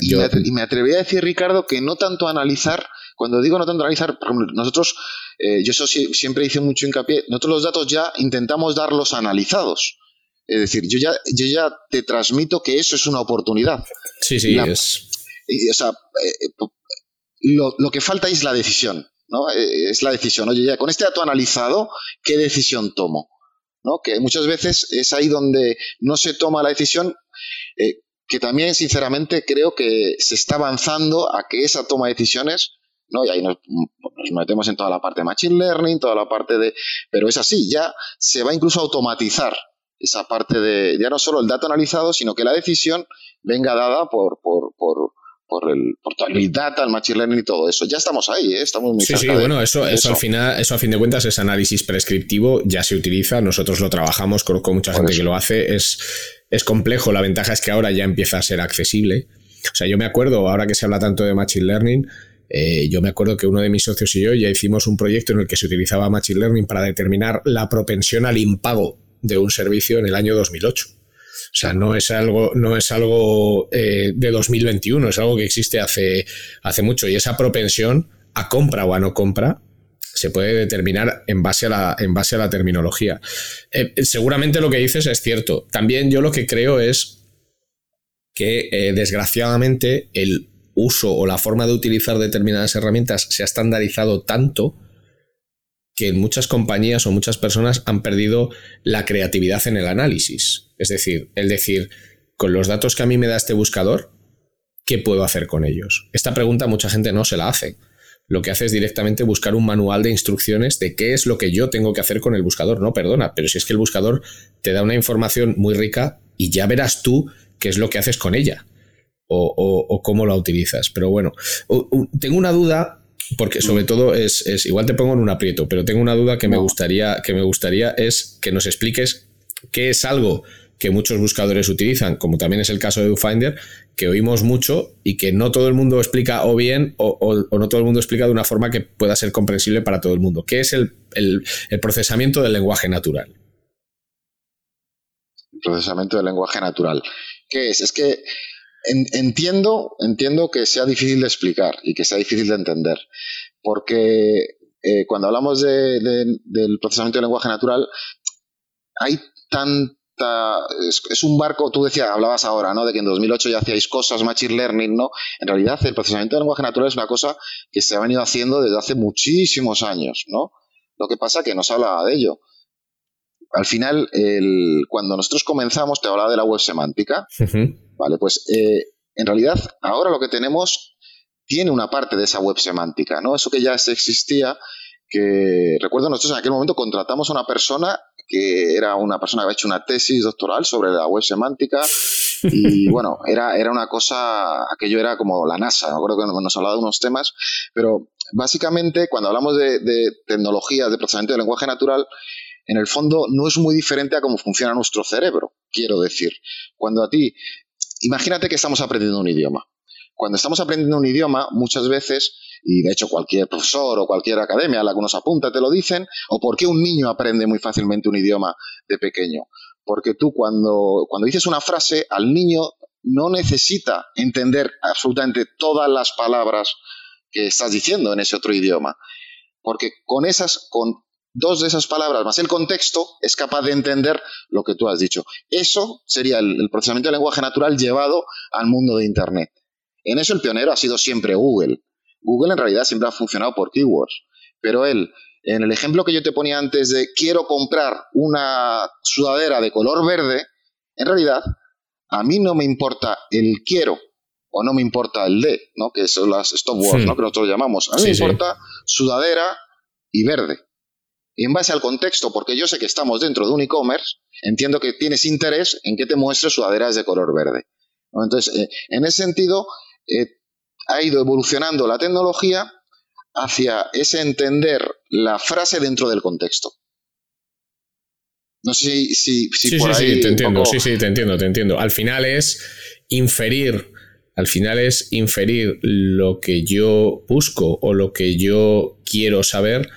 y, me atrevería a decir, Ricardo, que no tanto analizar, cuando digo no tanto analizar, nosotros, eh, yo eso siempre hice mucho hincapié, nosotros los datos ya intentamos darlos analizados. Es decir, yo ya, yo ya te transmito que eso es una oportunidad. Sí, sí, es. o sea, eh, lo, que falta es la decisión, ¿no? Eh, es la decisión. Oye, ya con este dato analizado, ¿qué decisión tomo? ¿No? Que muchas veces es ahí donde no se toma la decisión, eh, que también, sinceramente, creo que se está avanzando a que esa toma de decisiones, ¿no? Y ahí nos, metemos en toda la parte de Machine Learning, toda la parte de... Pero es así, ya se va incluso a automatizar esa parte de, ya no solo el dato analizado, sino que la decisión venga dada por, por, por por el, por el Big Data, el Machine Learning y todo eso. Ya estamos ahí, ¿eh? estamos muy Sí, sí, bueno, eso, eso, al final, eso a fin de cuentas es análisis prescriptivo, ya se utiliza, nosotros lo trabajamos, conozco mucha gente que lo hace, es, es complejo, la ventaja es que ahora ya empieza a ser accesible. O sea, yo me acuerdo, ahora que se habla tanto de Machine Learning, eh, yo me acuerdo que uno de mis socios y yo ya hicimos un proyecto en el que se utilizaba Machine Learning para determinar la propensión al impago de un servicio en el año 2008. O sea, no es algo, no es algo eh, de 2021, es algo que existe hace, hace mucho. Y esa propensión a compra o a no compra se puede determinar en base a la, en base a la terminología. Eh, seguramente lo que dices es cierto. También yo lo que creo es que eh, desgraciadamente el uso o la forma de utilizar determinadas herramientas se ha estandarizado tanto que muchas compañías o muchas personas han perdido la creatividad en el análisis. Es decir, el decir, con los datos que a mí me da este buscador, ¿qué puedo hacer con ellos? Esta pregunta mucha gente no se la hace. Lo que hace es directamente buscar un manual de instrucciones de qué es lo que yo tengo que hacer con el buscador. No, perdona, pero si es que el buscador te da una información muy rica y ya verás tú qué es lo que haces con ella o, cómo la utilizas. Pero bueno, tengo una duda porque sobre todo es, igual te pongo en un aprieto, pero tengo una duda que me gustaría que me gustaría es que nos expliques qué es algo que muchos buscadores utilizan, como también es el caso de DoFinder, que oímos mucho y que no todo el mundo explica o bien o, no todo el mundo explica de una forma que pueda ser comprensible para todo el mundo. ¿Qué es el, procesamiento del lenguaje natural? El procesamiento del lenguaje natural. ¿Qué es? Es que entiendo, entiendo que sea difícil de explicar y que sea difícil de entender, porque eh, cuando hablamos del procesamiento del lenguaje natural, hay tanta... Es, un barco, tú decías, hablabas ahora, ¿no? De que en 2008 ya hacíais cosas, Machine Learning, ¿no? En realidad el procesamiento del lenguaje natural es una cosa que se ha venido haciendo desde hace muchísimos años, ¿no? Lo que pasa es que no se hablaba de ello al final, el, cuando nosotros comenzamos, te hablaba de la web semántica, ¿vale? Pues eh, en realidad, ahora lo que tenemos tiene una parte de esa web semántica, ¿no? Eso que ya existía, que recuerdo nosotros en aquel momento contratamos a una persona que era una persona que había hecho una tesis doctoral sobre la web semántica y bueno, era, era una cosa, aquello era como la NASA, me acuerdo que nos hablaba de unos temas, pero básicamente cuando hablamos de, de tecnologías de procesamiento del lenguaje natural, en el fondo no es muy diferente a cómo funciona nuestro cerebro, quiero decir. Cuando a ti, imagínate que estamos aprendiendo un idioma. Cuando estamos aprendiendo un idioma, muchas veces y de hecho cualquier profesor o cualquier academia a la que nos apunta te lo dicen, o por qué un niño aprende muy fácilmente un idioma de pequeño. Porque tú cuando, cuando dices una frase, al niño no necesita entender absolutamente todas las palabras que estás diciendo en ese otro idioma. Porque con esas, con dos de esas palabras más el contexto, es capaz de entender lo que tú has dicho. Eso sería el, el procesamiento del lenguaje natural llevado al mundo de Internet. En eso el pionero ha sido siempre Google. Google en realidad siempre ha funcionado por keywords, pero él, en el ejemplo que yo te ponía antes de quiero comprar una sudadera de color verde, en realidad a mí no me importa el quiero o no me importa el de, ¿no? que son las stop words, ¿no? que nosotros llamamos. A mí me importa sudadera y verde. Y en base al contexto, porque yo sé que estamos dentro de un e-commerce, entiendo que tienes interés en que te muestre sudaderas de color verde. Entonces, eh, en ese sentido, eh, ha ido evolucionando la tecnología hacia ese entender la frase dentro del contexto. No sé si, si, sí, por sí, ahí sí, te entiendo, sí, sí, te entiendo, te entiendo. Al final es inferir, al final es inferir lo que yo busco o lo que yo quiero saber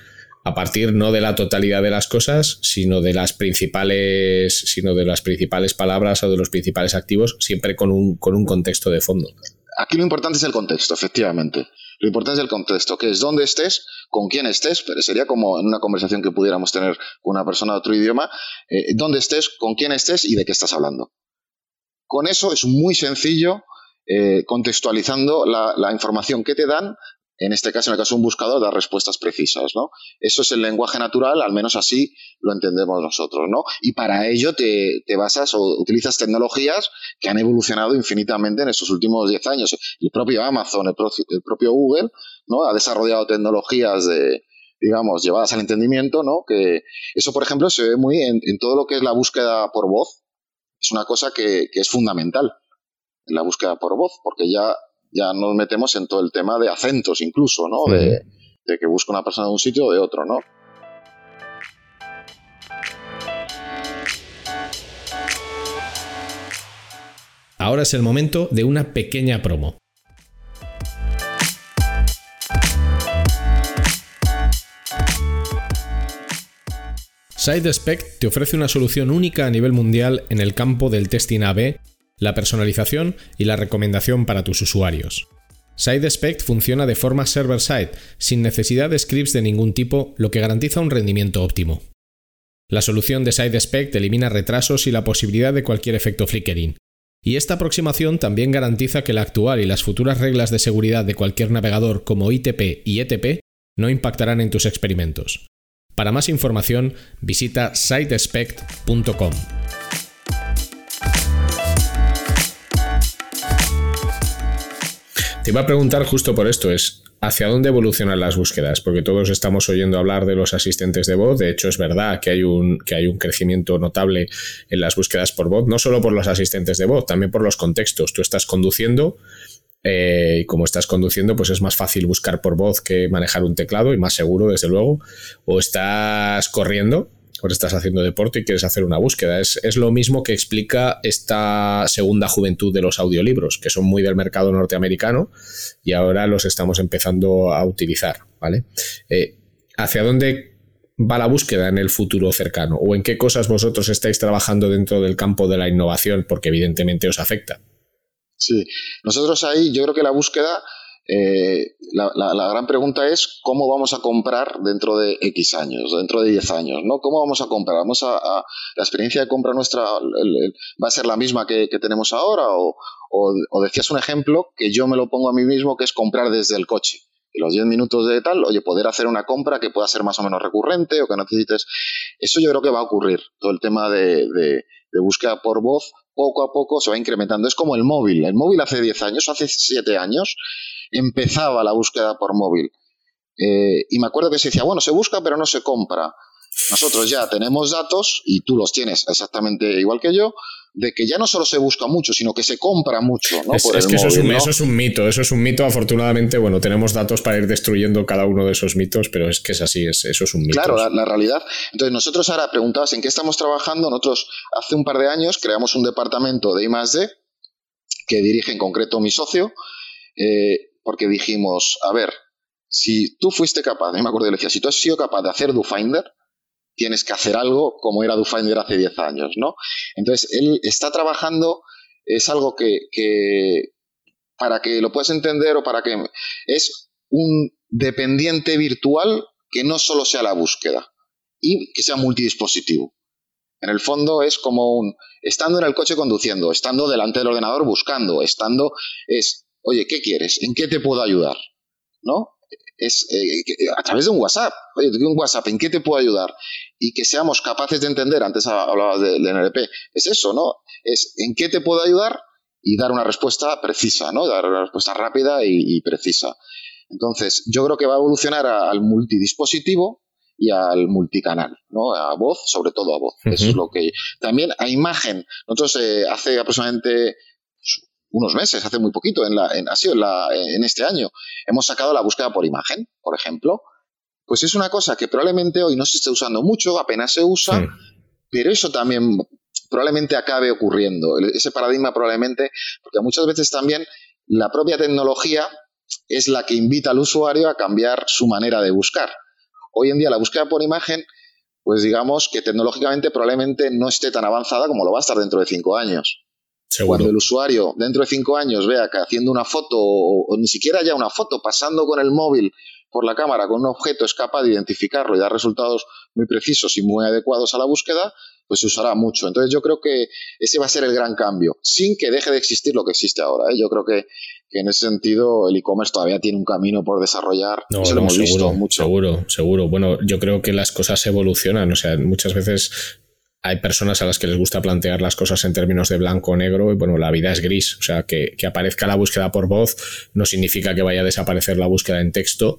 a partir no de la totalidad de las cosas, sino de las principales, sino de las principales palabras o de los principales activos, siempre con un, con un contexto de fondo aquí lo importante es el contexto, efectivamente. Lo importante es el contexto, que es dónde estés, con quién estés, pero sería como en una conversación que pudiéramos tener con una persona de otro idioma, eh, dónde estés, con quién estés y de qué estás hablando. Con eso es muy sencillo eh, contextualizando la, información que te dan en este caso, en el caso de un buscador, dar respuestas precisas, ¿no? Eso es el lenguaje natural, al menos así lo entendemos nosotros, ¿no? Y para ello te, basas o utilizas tecnologías que han evolucionado infinitamente en estos últimos 10 años. El propio Amazon, el, propio Google, ¿no? Ha desarrollado tecnologías de, digamos, llevadas al entendimiento, ¿no? Que eso, por ejemplo, se ve muy en, todo lo que es la búsqueda por voz. Es una cosa que, que es fundamental en la búsqueda por voz, porque ya ya nos metemos en todo el tema de acentos incluso, ¿no? De, que busca una persona de un sitio o de otro, ¿no? Ahora es el momento de una pequeña promo. SideSpec te ofrece una solución única a nivel mundial en el campo del testing AB la personalización y la recomendación para tus usuarios. SideSpect funciona de forma server-side, sin necesidad de scripts de ningún tipo, lo que garantiza un rendimiento óptimo. La solución de SideSpect elimina retrasos y la posibilidad de cualquier efecto flickering. Y esta aproximación también garantiza que la actual y las futuras reglas de seguridad de cualquier navegador como ITP y ETP no impactarán en tus experimentos. Para más información, visita sidespect.com. Te iba a preguntar justo por esto, es ¿hacia dónde evolucionan las búsquedas? Porque todos estamos oyendo hablar de los asistentes de voz, de hecho es verdad que hay un, que hay un crecimiento notable en las búsquedas por voz, no solo por los asistentes de voz, también por los contextos. Tú estás conduciendo eh, y como estás conduciendo, pues es más fácil buscar por voz que manejar un teclado y más seguro, desde luego. O estás corriendo estás haciendo deporte y quieres hacer una búsqueda. Es, lo mismo que explica esta segunda juventud de los audiolibros, que son muy del mercado norteamericano y ahora los estamos empezando a utilizar, ¿vale? Eh, ¿Hacia dónde va la búsqueda en el futuro cercano? ¿O en qué cosas vosotros estáis trabajando dentro del campo de la innovación? Porque evidentemente os afecta. Sí, nosotros ahí yo creo que la búsqueda eh, la, gran pregunta es cómo vamos a comprar dentro de X años, dentro de 10 años, ¿no? ¿Cómo vamos a comprar? ¿Vamos a, la experiencia de compra nuestra va a ser la misma que, tenemos ahora? O, decías un ejemplo que yo me lo pongo a mí mismo, que es comprar desde el coche. Y los 10 minutos de tal, oye, poder hacer una compra que pueda ser más o menos recurrente o que necesites. Eso yo creo que va a ocurrir. Todo el tema de, de búsqueda por voz, poco a poco se va incrementando. Es como el móvil. El móvil hace 10 años, hace 7 años, empezaba la búsqueda por móvil. Eh, y me acuerdo que se decía, bueno, se busca pero no se compra. Nosotros ya tenemos datos, y tú los tienes exactamente igual que yo, de que ya no solo se busca mucho, sino que se compra mucho. ¿no? Es, Por es el que eso, es móvil, un, ¿no? eso es un mito, eso es un mito. Afortunadamente, bueno, tenemos datos para ir destruyendo cada uno de esos mitos, pero es que es así, es, eso es un mito. Claro, la, la realidad. Entonces, nosotros ahora preguntabas en qué estamos trabajando. Nosotros hace un par de años creamos un departamento de I+D que dirige en concreto mi socio, eh, porque dijimos, a ver, si tú fuiste capaz, yo me acuerdo que le decía, si tú has sido capaz de hacer DoFinder, tienes que hacer algo como era DoFinder hace 10 años, ¿no? Entonces, él está trabajando, es algo que, que para que lo puedas entender o para que es un dependiente virtual que no solo sea la búsqueda y que sea multidispositivo. En el fondo es como un estando en el coche conduciendo, estando delante del ordenador buscando, estando es, oye, ¿qué quieres? ¿En qué te puedo ayudar? ¿No? Es eh, a través de un WhatsApp. Oye, un WhatsApp, ¿en qué te puedo ayudar? Y que seamos capaces de entender, antes hablabas del de NLP, es eso, ¿no? Es en qué te puedo ayudar y dar una respuesta precisa, ¿no? Dar una respuesta rápida y, y precisa. Entonces, yo creo que va a evolucionar a, al multidispositivo y al multicanal, ¿no? A voz, sobre todo a voz. Uh -huh. Eso es lo que. También a imagen. Nosotros eh, hace aproximadamente unos meses, hace muy poquito, en la, en, ha sido en, la, en este año, hemos sacado la búsqueda por imagen, por ejemplo. Pues es una cosa que probablemente hoy no se esté usando mucho, apenas se usa, sí. pero eso también probablemente acabe ocurriendo. Ese paradigma probablemente, porque muchas veces también la propia tecnología es la que invita al usuario a cambiar su manera de buscar. Hoy en día la búsqueda por imagen, pues digamos que tecnológicamente probablemente no esté tan avanzada como lo va a estar dentro de cinco años. Seguro. Cuando el usuario dentro de cinco años vea que haciendo una foto, o, o, ni siquiera ya una foto, pasando con el móvil por la cámara con un objeto es capaz de identificarlo y dar resultados muy precisos y muy adecuados a la búsqueda, pues se usará mucho. Entonces yo creo que ese va a ser el gran cambio, sin que deje de existir lo que existe ahora. ¿eh? Yo creo que, que, en ese sentido el e-commerce todavía tiene un camino por desarrollar. No, Eso no, lo hemos seguro, visto mucho. seguro, seguro. Bueno, yo creo que las cosas evolucionan. O sea, muchas veces hay personas a las que les gusta plantear las cosas en términos de blanco o negro y bueno, la vida es gris. O sea, que, que aparezca la búsqueda por voz no significa que vaya a desaparecer la búsqueda en texto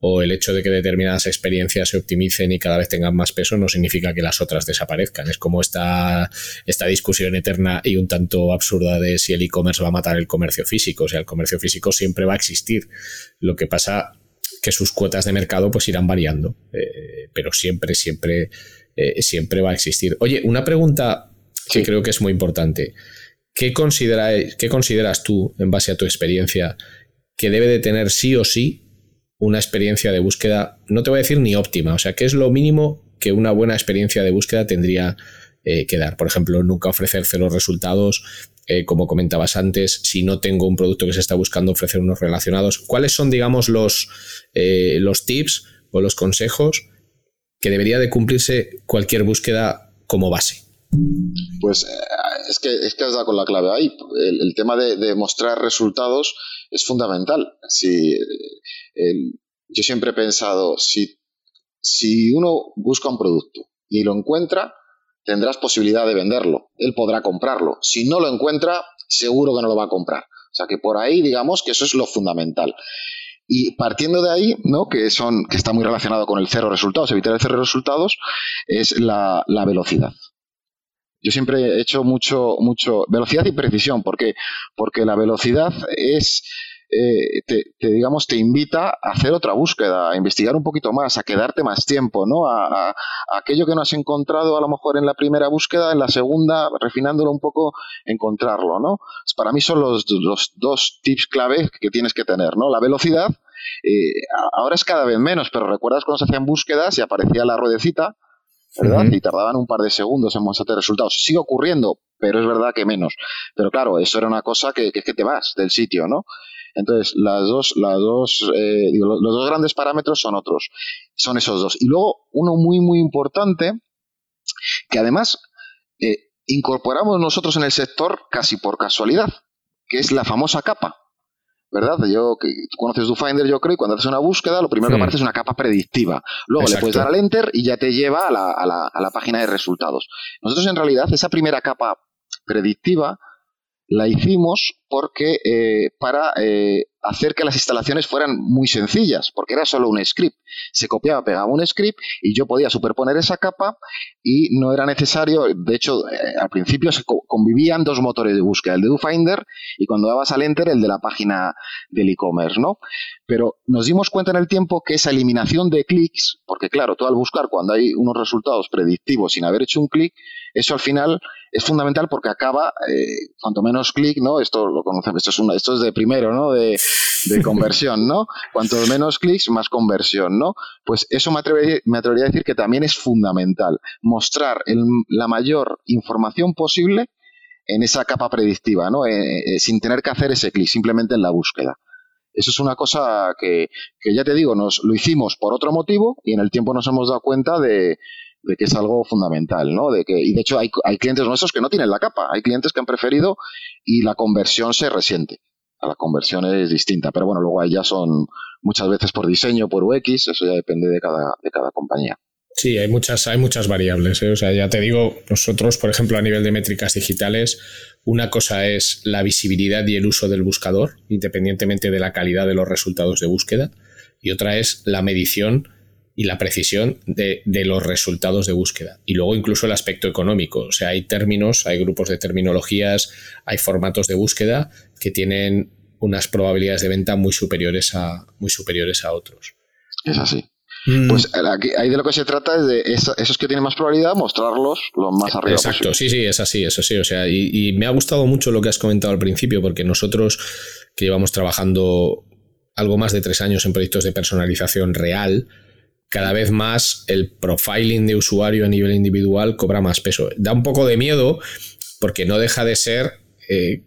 o el hecho de que determinadas experiencias se optimicen y cada vez tengan más peso no significa que las otras desaparezcan. Es como esta, esta discusión eterna y un tanto absurda de si el e-commerce va a matar el comercio físico. O sea, el comercio físico siempre va a existir. Lo que pasa que sus cuotas de mercado pues irán variando, eh, pero siempre, siempre, eh, siempre va a existir. Oye, una pregunta que sí. creo que es muy importante. ¿Qué, considera, ¿Qué consideras tú, en base a tu experiencia, que debe de tener sí o sí una experiencia de búsqueda, no te voy a decir ni óptima, o sea, ¿qué es lo mínimo que una buena experiencia de búsqueda tendría eh, que dar? Por ejemplo, nunca ofrecer cero resultados, eh, como comentabas antes, si no tengo un producto que se está buscando, ofrecer unos relacionados. ¿Cuáles son, digamos, los, eh, los tips o los consejos que debería de cumplirse cualquier búsqueda como base? Pues es que, es que has dado con la clave ahí. El, tema de, mostrar resultados es fundamental. Si, el, yo siempre he pensado, si, si uno busca un producto y lo encuentra, tendrás posibilidad de venderlo. Él podrá comprarlo. Si no lo encuentra, seguro que no lo va a comprar. O sea que por ahí, digamos que eso es lo fundamental. Y partiendo de ahí, ¿no? que, son, que está muy relacionado con el cero resultados, evitar el cero resultados, es la, la velocidad. Yo siempre he hecho mucho, mucho velocidad y precisión. ¿Por qué? Porque la velocidad es, eh, te, te, digamos, te invita a hacer otra búsqueda, a investigar un poquito más, a quedarte más tiempo, ¿no? A, a, a, aquello que no has encontrado a lo mejor en la primera búsqueda, en la segunda, refinándolo un poco, encontrarlo, ¿no? Pues para mí son los, los dos tips clave que tienes que tener, ¿no? La velocidad, eh, ahora es cada vez menos, pero recuerdas cuando se hacían búsquedas y aparecía la ruedecita, ¿verdad? Uh -huh. Y tardaban un par de segundos en mostrarte resultados. Sigue ocurriendo, pero es verdad que menos. Pero claro, eso era una cosa que, que es que te vas del sitio, ¿no? Entonces, las dos, las dos, eh, digo, los dos grandes parámetros son otros, son esos dos. Y luego, uno muy, muy importante, que además eh, incorporamos nosotros en el sector casi por casualidad, que es la famosa capa. ¿verdad? Yo, que tú conoces DoFinder, yo creo, y cuando haces una búsqueda, lo primero sí. que aparece es una capa predictiva. Luego Exacto. le puedes dar al Enter y ya te lleva a la, a, la, a la, página de resultados. Nosotros, en realidad, esa primera capa predictiva la hicimos porque eh, para eh, hacer que las instalaciones fueran muy sencillas, porque era solo un script. Se copiaba, pegaba un script y yo podía superponer esa capa y no era necesario, de hecho, eh, al principio se convivían dos motores de búsqueda, el de DoFinder y cuando dabas al enter el de la página del e-commerce, ¿no? Pero nos dimos cuenta en el tiempo que esa eliminación de clics, porque claro, tú al buscar cuando hay unos resultados predictivos sin haber hecho un clic, eso al final es fundamental porque acaba, eh, cuanto menos clic, ¿no? Esto lo conocemos, esto es, una, esto es de primero, ¿no? De, conversión, ¿no? Cuanto menos clics, más conversión, ¿no? Pues eso me atrevería, me atrevería a decir que también es fundamental, mostrar la mayor información posible en esa capa predictiva, ¿no? Eh, eh, sin tener que hacer ese clic, simplemente en la búsqueda. Eso es una cosa que, que, ya te digo, nos lo hicimos por otro motivo y en el tiempo nos hemos dado cuenta de, de que es algo fundamental, ¿no? De que, y de hecho hay, hay clientes nuestros que no tienen la capa, hay clientes que han preferido y la conversión se resiente. La conversión es distinta, pero bueno, luego ya son muchas veces por diseño, por UX, eso ya depende de cada, de cada compañía. Sí, hay muchas, hay muchas variables. ¿eh? O sea, ya te digo, nosotros, por ejemplo, a nivel de métricas digitales, una cosa es la visibilidad y el uso del buscador, independientemente de la calidad de los resultados de búsqueda, y otra es la medición y la precisión de, los resultados de búsqueda. Y luego incluso el aspecto económico. O sea, hay términos, hay grupos de terminologías, hay formatos de búsqueda que tienen unas probabilidades de venta muy superiores a, muy superiores a otros. Es así. Mm. Pues ahí de lo que se trata es de esos que tienen más probabilidad, mostrarlos lo más arriba Exacto, sí, sí, es así, eso sí. O sea, y, y me ha gustado mucho lo que has comentado al principio, porque nosotros que llevamos trabajando algo más de tres años en proyectos de personalización real, cada vez más el profiling de usuario a nivel individual cobra más peso. Da un poco de miedo porque no deja de ser eh,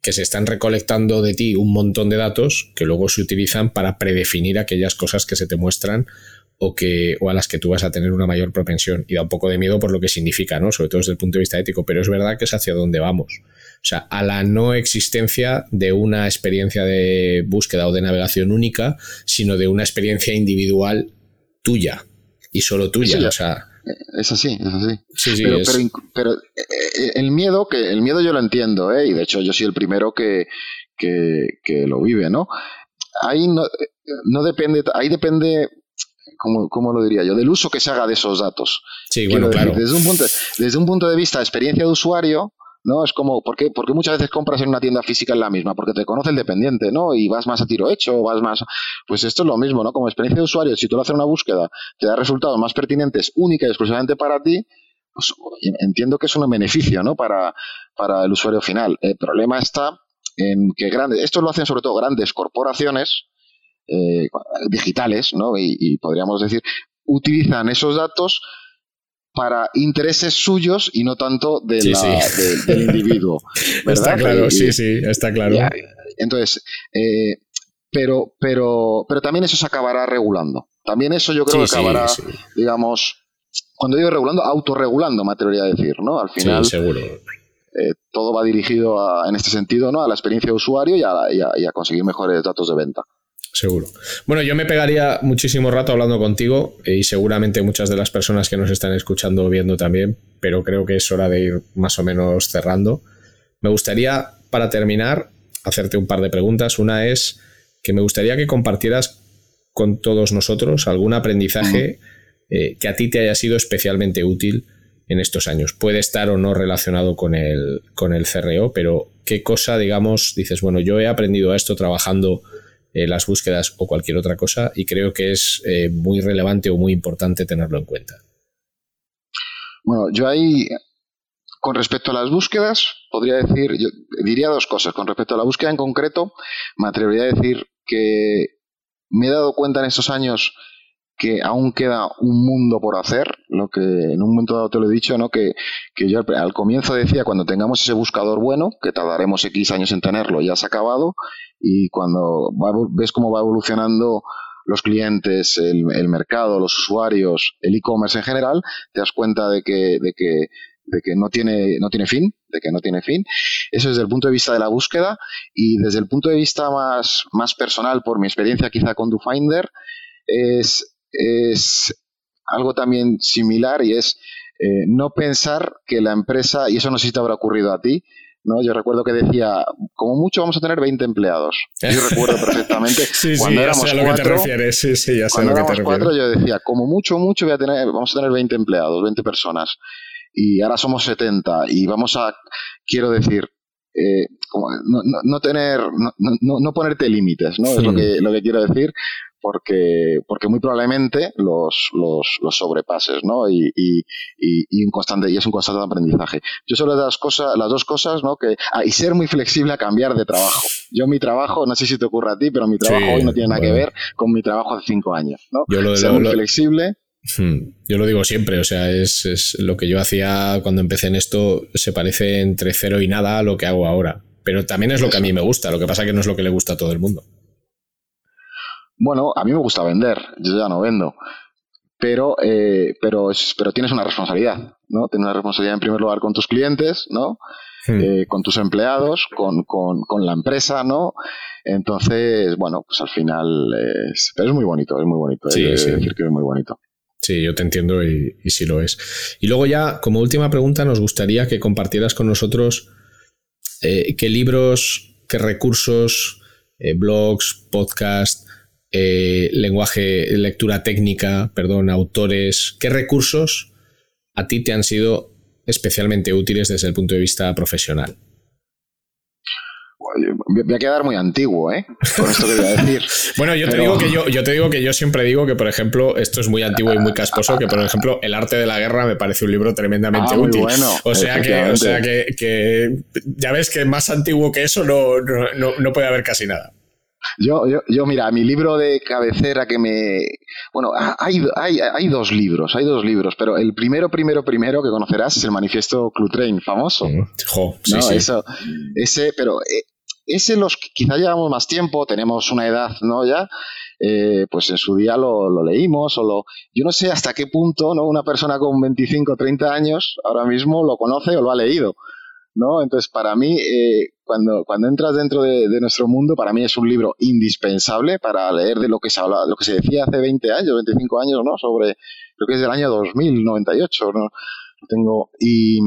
que se están recolectando de ti un montón de datos que luego se utilizan para predefinir aquellas cosas que se te muestran o, que, o a las que tú vas a tener una mayor propensión. Y da un poco de miedo por lo que significa, ¿no? Sobre todo desde el punto de vista ético, pero es verdad que es hacia donde vamos. O sea, a la no existencia de una experiencia de búsqueda o de navegación única, sino de una experiencia individual tuya y solo tuya. o sea, es así, es así. pero, pero, eh, eh, el miedo, que el miedo yo lo entiendo, ¿eh? y de hecho yo soy el primero que, que, lo vive, ¿no? Ahí no, no depende, ahí depende ¿cómo, lo diría yo? Del uso que se haga de esos datos. Sí, bueno, claro. desde, un punto, desde un punto de vista de experiencia de usuario, ¿no? Es como, ¿por qué, porque muchas veces compras en una tienda física en la misma? Porque te conoce el dependiente, ¿no? Y vas más a tiro hecho, vas más... Pues esto es lo mismo, ¿no? Como experiencia de usuario, si tú haces una búsqueda, te da resultados más pertinentes, única y exclusivamente para ti, pues entiendo que es un beneficio, ¿no? Para, para el usuario final. El problema está en que grandes, esto lo hacen sobre todo grandes corporaciones, eh, digitales, ¿no? y, podríamos decir, utilizan esos datos para intereses suyos y no tanto de del individuo. Está claro, sí, sí, está claro. entonces, eh, pero, pero, pero también eso se acabará regulando. También eso yo creo que acabará, digamos, cuando digo regulando, autorregulando, me atrevería a decir, ¿no? Al final. seguro. Eh, todo va dirigido en este sentido, ¿no? A la experiencia de usuario y a conseguir mejores datos de venta. Seguro. Bueno, yo me pegaría muchísimo rato hablando contigo eh, y seguramente muchas de las personas que nos están escuchando o viendo también, pero creo que es hora de ir más o menos cerrando. Me gustaría, para terminar, hacerte un par de preguntas. Una es que me gustaría que compartieras con todos nosotros algún aprendizaje eh, que a ti te haya sido especialmente útil en estos años. Puede estar o no relacionado con el, con el CRO, pero qué cosa, digamos, dices, bueno, yo he aprendido esto trabajando eh, las búsquedas o cualquier otra cosa y creo que es eh, muy relevante o muy importante tenerlo en cuenta. Bueno, yo ahí, con respecto a las búsquedas, podría decir, yo diría dos cosas. Con respecto a la búsqueda en concreto, me atrevería a decir que me he dado cuenta en estos años que aún queda un mundo por hacer, lo que en un momento dado te lo he dicho, ¿no? que, que yo al, comienzo decía, cuando tengamos ese buscador bueno, que tardaremos X años en tenerlo, ya se ha acabado, y cuando ves cómo va evolucionando los clientes, el, mercado, los usuarios, el e-commerce en general, te das cuenta de que, de que, de que no, tiene, no tiene fin, de que no tiene fin. Eso desde el punto de vista de la búsqueda y desde el punto de vista más, más personal, por mi experiencia quizá con DoFinder, es es algo también similar y es eh, no pensar que la empresa, y eso no sé si te habrá ocurrido a ti, ¿no? Yo recuerdo que decía, como mucho vamos a tener 20 empleados. Yo recuerdo perfectamente sí, cuando sí, éramos cuatro, que te refieres. Sí, sí, ya sé cuando lo que te cuatro yo decía, como mucho, mucho voy a tener, vamos a tener 20 empleados, 20 personas. Y ahora somos 70 y vamos a, quiero decir, eh, como no, no, no, tener, no, no, no ponerte límites, ¿no? Es lo que, lo que quiero decir, porque, porque muy probablemente los, los, los sobrepases, ¿no? Y, y, y, un constante, y es un constante aprendizaje. Yo solo las cosas, las dos cosas, ¿no? Que, ah, y ser muy flexible a cambiar de trabajo. Yo mi trabajo, no sé si te ocurre a ti, pero mi trabajo Sí, hoy no tiene nada bueno. que ver con mi trabajo hace cinco años, ¿no? Yo lo- ser lo- muy lo- flexible. Hmm, Yo lo digo siempre, o sea, es, es lo que yo hacía cuando empecé en esto, se parece entre cero y nada a lo que hago ahora. Pero también es lo que a mí me gusta, lo que pasa que no es lo que le gusta a todo el mundo. Bueno, a mí me gusta vender, yo ya no vendo. Pero, eh, pero, pero tienes una responsabilidad, ¿no? Tienes una responsabilidad en primer lugar con tus clientes, ¿no? Eh, con tus empleados, con, con, con la empresa, ¿no? Entonces, bueno, pues al final es, pero es muy bonito, es muy bonito. Sí, sí. decir que es muy bonito. Sí, yo te entiendo y, y sí lo es. Y luego ya, como última pregunta, nos gustaría que compartieras con nosotros eh, qué libros, qué recursos, eh, blogs, podcast, eh, lenguaje, lectura técnica, perdón, autores, qué recursos a ti te han sido especialmente útiles desde el punto de vista profesional. Voy a quedar muy antiguo, ¿eh? Esto que voy a decir. Bueno, yo te Pero- digo que yo, yo te digo que yo siempre digo que, por ejemplo, esto es muy antiguo y muy casposo, que por ejemplo, El arte de la guerra me parece un libro tremendamente Ah, útil. bueno, o sea que, o sea que, que ya ves que más antiguo que eso no, no- no puede haber casi nada. Yo, yo, yo, mira, mi libro de cabecera que me... Bueno, hay, hay, hay dos libros, hay dos libros, pero el primero, primero, primero que conocerás es el manifiesto Clutrain, famoso. Jo, sí, ¿no? sí. Eso, ese, pero eh, ese los que quizá llevamos más tiempo, tenemos una edad, ¿no? Ya, eh, pues en su día lo, lo leímos o lo... Yo no sé hasta qué punto, ¿no? Una persona con 25 o 30 años ahora mismo lo conoce o lo ha leído, ¿no? Entonces, para mí, eh, cuando, cuando entras dentro de, de nuestro mundo, para mí es un libro indispensable para leer de lo que se habla, lo que se decía hace 20 años, 25 años, ¿no? Sobre, creo que es del año 2098, ¿no? Lo tengo... Y...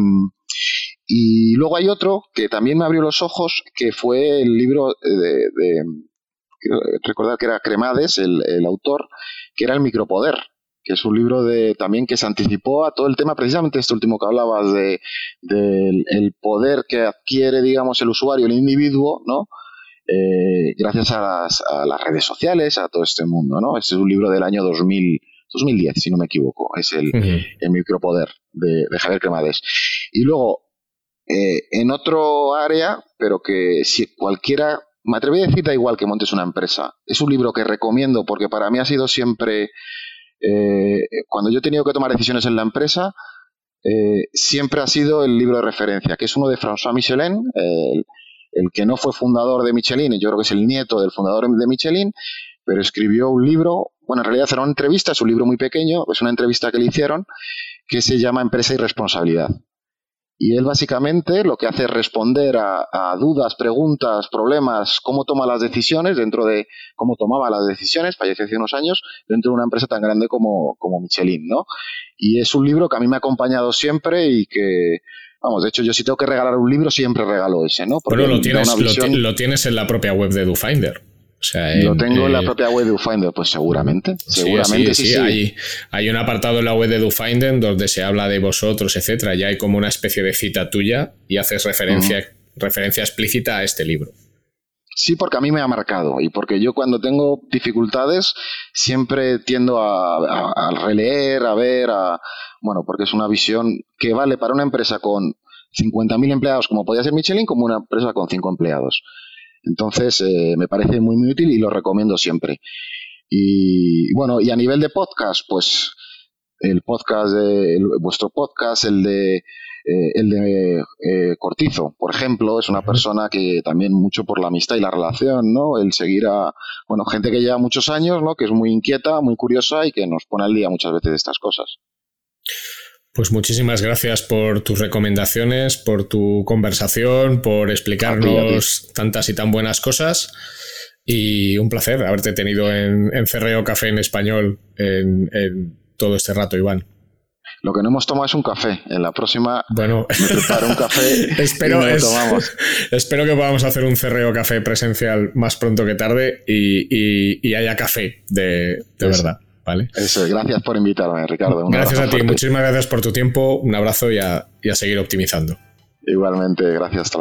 Y luego hay otro que también me abrió los ojos, que fue el libro de, de- quiero recordar que era Cremades, el, el autor, que era El micropoder, que es un libro de también que se anticipó a todo el tema, precisamente este último que hablabas, de, del el poder que adquiere, digamos, el usuario, el individuo, ¿no? Eh, gracias a las, a las redes sociales, a todo este mundo, ¿no? Este es un libro del año 2000, 2010, si no me equivoco, es el, el micropoder de, de Javier Cremades. Y luego, eh, en otro área, pero que si cualquiera, me atreví a decir, da igual que montes una empresa. Es un libro que recomiendo porque para mí ha sido siempre, eh, cuando yo he tenido que tomar decisiones en la empresa, eh, siempre ha sido el libro de referencia, que es uno de François Michelin, el, que no fue fundador de Michelin, y yo creo que es el nieto del fundador de Michelin, pero escribió un libro, bueno, en realidad era una entrevista, es un libro muy pequeño, es una entrevista que le hicieron, que se llama Empresa y Responsabilidad. Y él básicamente lo que hace es responder a, a dudas, preguntas, problemas, cómo toma las decisiones dentro de cómo tomaba las decisiones, falleció hace unos años, dentro de una empresa tan grande como, como Michelin, ¿no? Y es un libro que a mí me ha acompañado siempre y que, vamos, de hecho yo si tengo que regalar un libro siempre regalo ese, ¿no? Bueno, lo tienes, lo, lo tienes en la propia web de DoFinder. Sea, lo en, tengo en la propia web de Ufinder, pues seguramente, Sí, seguramente sí, sí, sí. Hay, hay un apartado en la web de DoFinder donde se habla de vosotros, etcétera. Ya hay como una especie de cita tuya y haces referencia, referencia explícita a este libro. Sí, porque a mí me ha marcado y porque yo cuando tengo dificultades siempre tiendo a, a- a releer, a ver, a bueno, porque es una visión que vale para una empresa con 50.000 empleados como podía ser Michelin como una empresa con 5 empleados. Entonces eh, me parece muy muy útil y lo recomiendo siempre. Y bueno, y a nivel de podcast, pues el podcast de el- vuestro podcast, el de eh, el de eh, Cortizo, por ejemplo, es una persona que también mucho por la amistad y la relación, ¿no? El seguir a, bueno, gente que lleva muchos años, ¿no? Que es muy inquieta, muy curiosa y que nos pone al día muchas veces de estas cosas. Pues muchísimas gracias por tus recomendaciones, por tu conversación, por explicarnos tantas y tan buenas cosas. Y un placer haberte tenido en, en Cerreo Café en español en, en todo este rato, Iván. Lo que no hemos tomado es un café. En la próxima bueno, me preparo un café espero, y lo tomamos. espero que podamos hacer un cerreo café presencial más pronto que tarde y, haya café de, verdad. ¿Vale? Eso, gracias por invitarme, Ricardo. gracias a ti, muchísimas gracias por tu tiempo, un abrazo y a, y a seguir optimizando. Igualmente, gracias, hasta